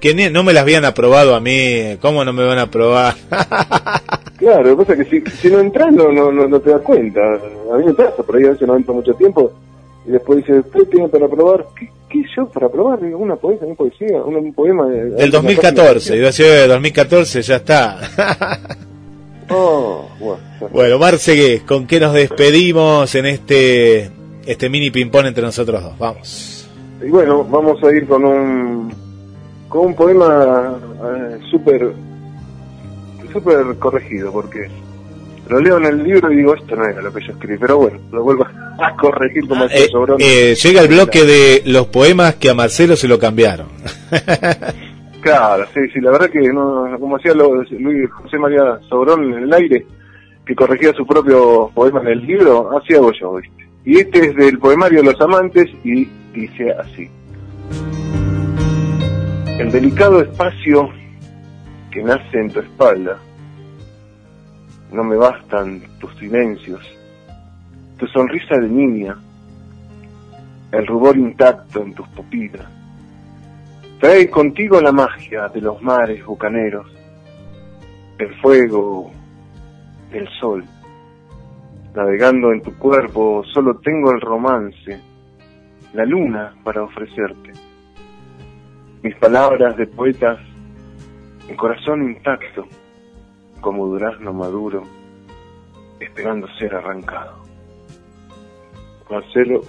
que, que no me las habían aprobado a mí, ¿cómo no me van a aprobar? Claro, lo que pasa es que si, si no entras no, no, no, no te das cuenta. A mí me pasa, por ahí a veces no entro mucho tiempo y después dice, ¿usted tiene para probar? ¿Qué, qué yo para probar? Digo, una poesía, una poesía, un, un poema. de- Del 2014, iba a decir eh, 2014, ya está. Oh, bueno, ya. Bueno, Marce, ¿con qué nos despedimos en este este mini ping-pong entre nosotros dos? Vamos. Y bueno, vamos a ir con un con un poema eh, súper súper corregido porque lo leo en el libro y digo esto no era lo que yo escribí, pero bueno, lo vuelvo a corregir como Eh, Sobrón. eh, llega el bloque de los poemas que a Marcelo se lo cambiaron. Claro, sí, sí, la verdad que no, como hacía Luis José María Sobrón en el aire, que corregía su propio poema en el libro, así hago yo, ¿viste? Y este es del poemario Los Amantes y dice así. El delicado espacio que nace en tu espalda, no me bastan tus silencios, tu sonrisa de niña, el rubor intacto en tus pupilas. Trae contigo la magia de los mares bucaneros, el fuego, el sol. Navegando en tu cuerpo solo tengo el romance, la luna para ofrecerte. Mis palabras de poetas, mi corazón intacto, como durazno maduro, esperando ser arrancado. Marcelo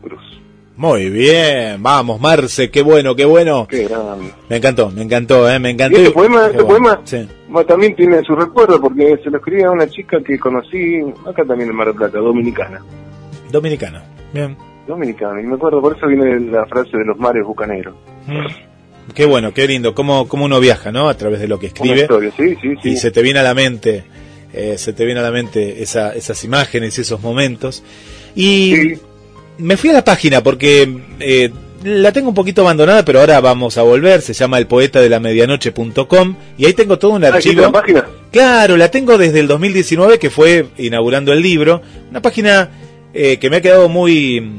Cruz. Muy bien, vamos Marce, qué bueno, qué bueno. Qué grande. Me encantó, me encantó, eh, me encantó. este poema, este bueno. poema Sí. también tiene su recuerdo porque se lo escribía a una chica que conocí acá también en Mar del Plata, dominicana. Dominicano. Bien. Dominicana, y me acuerdo, por eso viene la frase de los mares bucaneros. Mm. Qué bueno, qué lindo, cómo, cómo uno viaja, ¿no? A través de lo que Una escribe. historia, sí, sí, sí. Y se te viene a la mente, eh, se te viene a la mente esa, esas imágenes y esos momentos. Y me fui a la página porque eh, la tengo un poquito abandonada, pero ahora vamos a volver. Se llama el poeta de la medianoche.com y ahí tengo todo un Ah, ¿existe archivo. la página? Claro, la tengo desde el 2019 que fue inaugurando el libro. Una página eh, que me ha quedado muy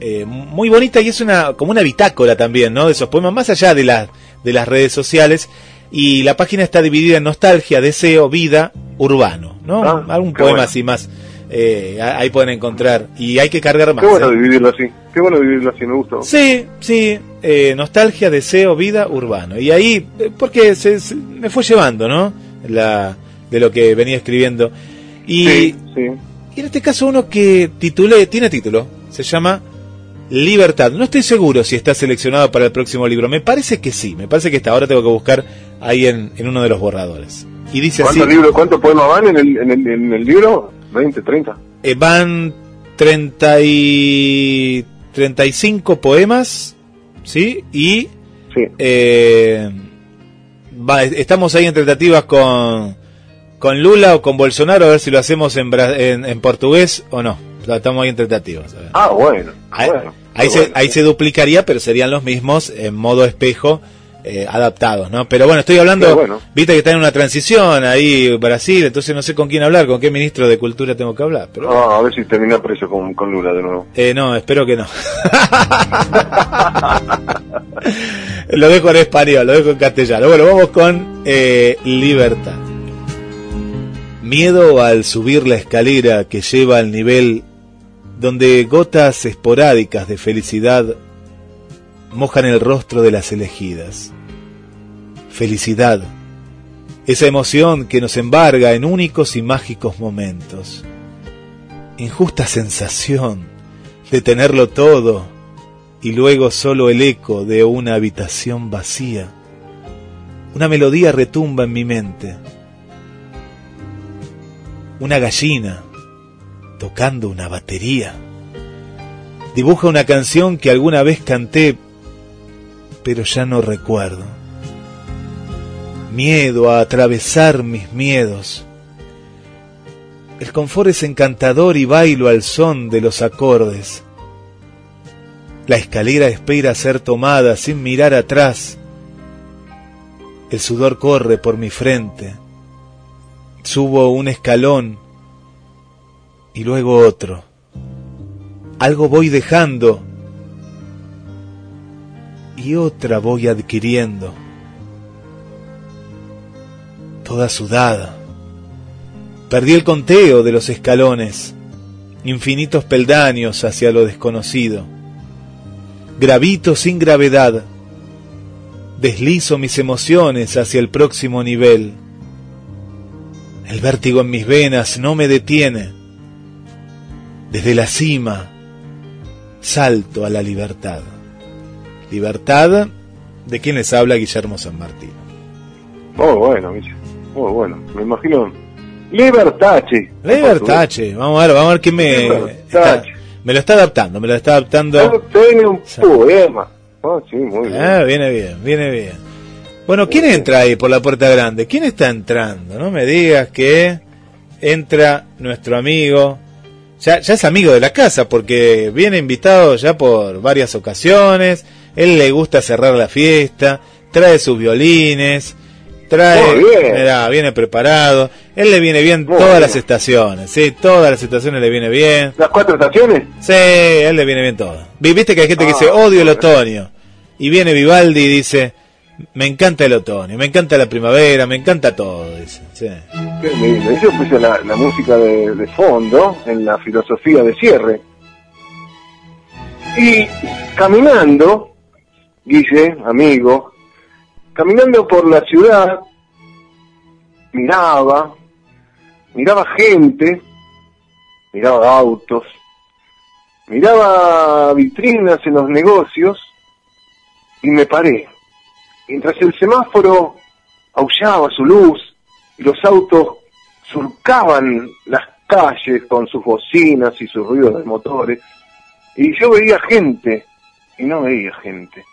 eh, muy bonita y es una como una bitácora también, ¿no? De esos poemas, más allá de, las de las redes sociales. Y la página está dividida en nostalgia, deseo, vida, urbano, ¿no? Ah, Algún poema bueno. así más. Eh, ahí pueden encontrar. Y hay que cargar más. Qué bueno ¿eh? dividirlo así. Qué bueno dividirlo así, me gustó. Sí, sí, eh, nostalgia, deseo, vida, urbano. Y ahí, eh, porque se, se- me fue llevando, ¿no? La, de lo que venía escribiendo. Y, Sí, sí. y en este caso uno que titulé, tiene título, se llama Libertad. No estoy seguro si está seleccionado para el próximo libro. Me parece que sí, me parece que está. Ahora tengo que buscar ahí en, en uno de los borradores. Y dice así, ¿Cuántos libros, cuántos poemas van en el, en el, en el libro? ¿20, 30? eh, van 30 y 35 poemas, ¿sí? Y eh, va- estamos ahí en tratativas con, con Lula o con Bolsonaro a ver si lo hacemos en, en, en portugués o no. Estamos ahí en ver. Ah, bueno. Ahí, bueno, ahí qué se, bueno. ahí se duplicaría, pero serían los mismos en modo espejo eh, adaptados, ¿no? Pero bueno, estoy hablando, bueno. viste que está en una transición ahí Brasil, entonces no sé con quién hablar, con qué ministro de cultura tengo que hablar, pero Ah, a ver si termina preso con, con Lula de nuevo. eh, no, espero que no. lo dejo en español, lo dejo en castellano. Bueno, vamos con eh, libertad. Miedo al subir la escalera que lleva al nivel donde gotas esporádicas de felicidad mojan el rostro de las elegidas. Felicidad, esa emoción que nos embarga en únicos y mágicos momentos. Injusta sensación de tenerlo todo y luego solo el eco de una habitación vacía. Una melodía retumba en mi mente. Una gallina tocando una batería. Dibuja una canción que alguna vez canté, pero ya no recuerdo. Miedo a atravesar mis miedos. El confort es encantador y bailo al son de los acordes. La escalera espera ser tomada sin mirar atrás. El sudor corre por mi frente. Subo un escalón y luego otro. Algo voy dejando y otra voy adquiriendo. Toda sudada. Perdí el conteo de los escalones, infinitos peldaños hacia lo desconocido. Gravito sin gravedad. Deslizo mis emociones hacia el próximo nivel. El vértigo en mis venas no me detiene. Desde la cima salto a la libertad. Libertad de quien les habla Guillermo San Martín. Muy bueno, Guille. Muy bueno. Me imagino. Libertache. Libertache, vamos a ver, vamos a ver qué me está- me lo está adaptando, me lo está adaptando. Tiene un poema. Ah, sí, muy bien. Ah, viene bien, viene bien. Bueno, ¿quién entra ahí por la puerta grande? ¿Quién está entrando? No me digas que entra nuestro amigo. Ya, ya es amigo de la casa porque viene invitado ya por varias ocasiones. Él le gusta cerrar la fiesta, trae sus violines, trae, Muy bien. mirá, viene preparado. Él le viene bien Muy todas bien. las estaciones, sí, todas las estaciones le viene bien. ¿Las cuatro estaciones? Sí, él le viene bien todo. Vi- Viste que hay gente que Ah, dice odio el otoño. Y viene Vivaldi y dice, me encanta el otoño, me encanta la primavera, me encanta todo. Dice. Sí. Qué lindo. Yo puse la, la música de, de fondo en la filosofía de cierre. Y caminando, Guille, amigo, caminando por la ciudad, miraba, miraba gente, miraba autos, miraba vitrinas en los negocios y me paré. Mientras el semáforo aullaba su luz y los autos surcaban las calles con sus bocinas y sus ruidos de motores, y yo veía gente y no veía gente.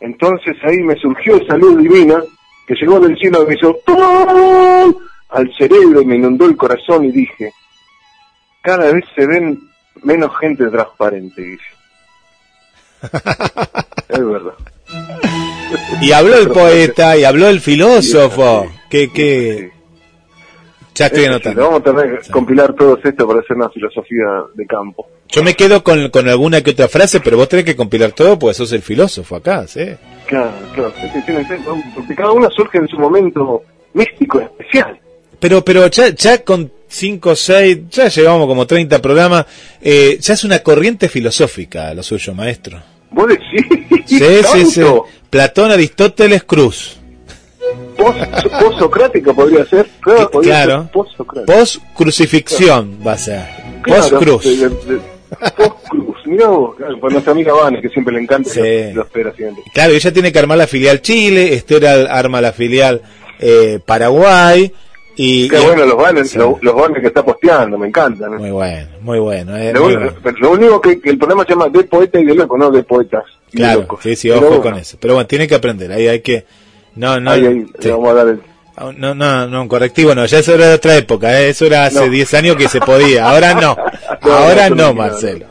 Entonces ahí me surgió esa luz divina que llegó del cielo y me hizo ¡pum! al cerebro y me inundó el corazón y dije, cada vez se ven menos gente transparente, es verdad. Y habló el poeta y habló el filósofo. Que, que Ya estoy sí, anotando. vamos a tener que compilar todo esto para hacer una filosofía de campo. Yo me quedo con, con alguna que otra frase, pero vos tenés que compilar todo porque sos el filósofo acá, ¿sí? Claro, claro, porque cada uno surge en su momento místico, especial. Pero, pero ya, ya con 5 o 6, ya llevamos como 30 programas, eh, ya es una corriente filosófica lo suyo, maestro. ¿Vos decís? Sí, sí, sí. Platón, Aristóteles, Cruz. Post, post-socrática podría ser. Claro, Claro. Post-crucifixión va a ser. Post-cruz. De- de-. Mirá vos, claro, por nuestra amiga Vane, que siempre le encanta Sí. y lo, lo espera siempre. Claro, ella tiene que armar la filial Chile, Esther arma la filial eh, Paraguay. Y, Qué y- bueno los Vanes, Sí. los, los Vanes que está posteando, me encantan. ¿eh? Muy bueno, muy bueno. eh, Lo, muy único- bueno. pero lo único que, que el programa se llama de poeta y de loco, no de poetas. de Claro, locos. sí, sí, Pero ojo bueno, con eso. Pero bueno, tiene que aprender, ahí hay que... No, no, ahí, ahí, sí. le vamos a dar el... no, no, no, correctivo no, ya eso era de otra época, ¿eh? eso era hace No. 10 años que se podía, ahora no, No, ahora no, Marcelo.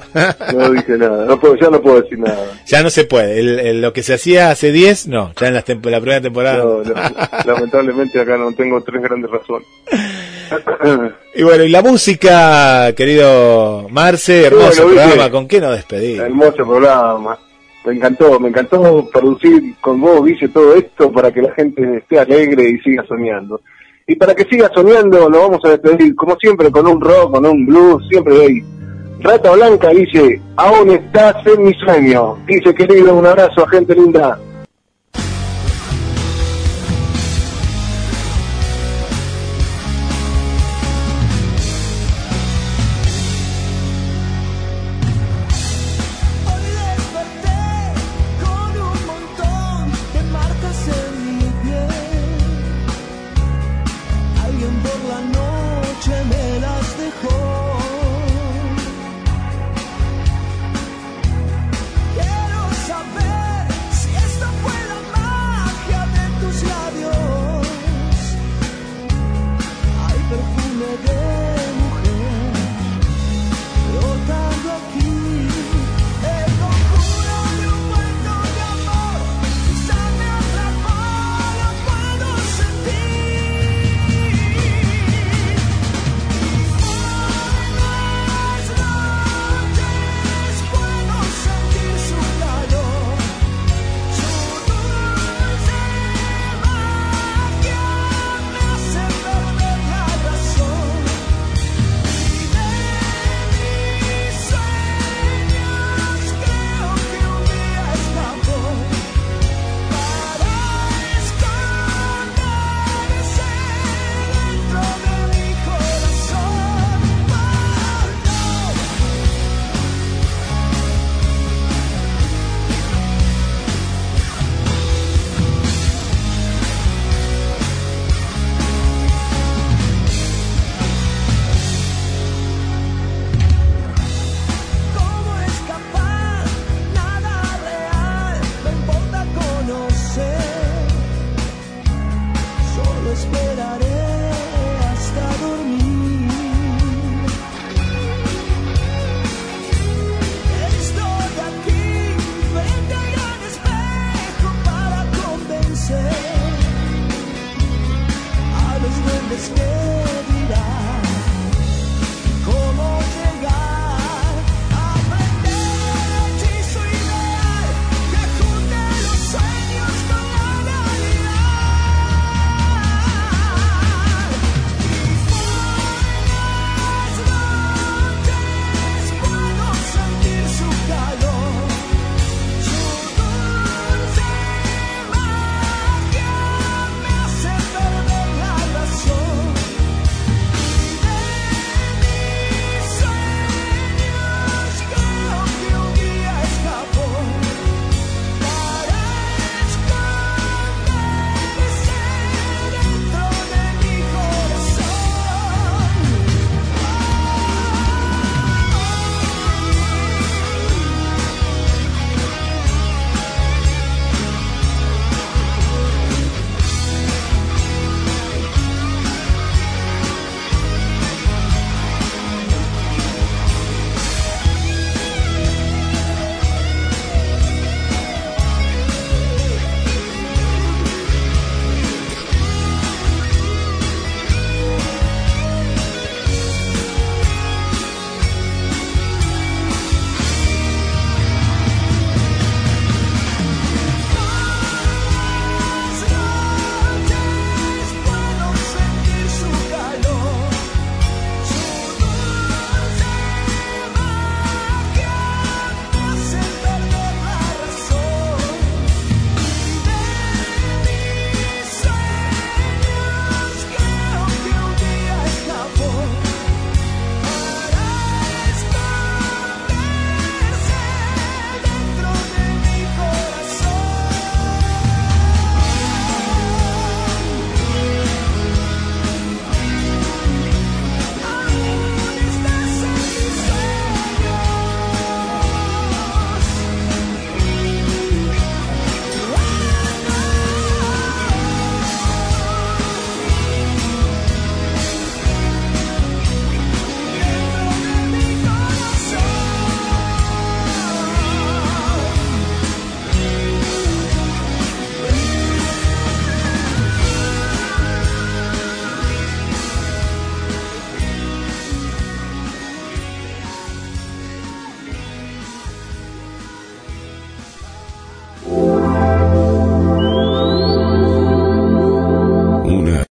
No dije nada, no puedo, ya no puedo decir nada. Ya no se puede, El- el- lo que se hacía hace 10, no, ya en las tempo- la primera temporada. No, la- lamentablemente acá no tengo tres grandes razones. Y bueno, y la música, querido Marce, hermoso Bueno, programa, ¿con qué nos despedimos? Hermoso programa. Me encantó, me encantó producir con vos, Guille, todo esto para que la gente esté alegre y siga soñando. Y para que siga soñando, nos vamos a despedir, como siempre, con un rock, con un blues, siempre ahí. Rata Blanca dice, aún estás en mi sueño. Dice, querido, un abrazo a gente linda.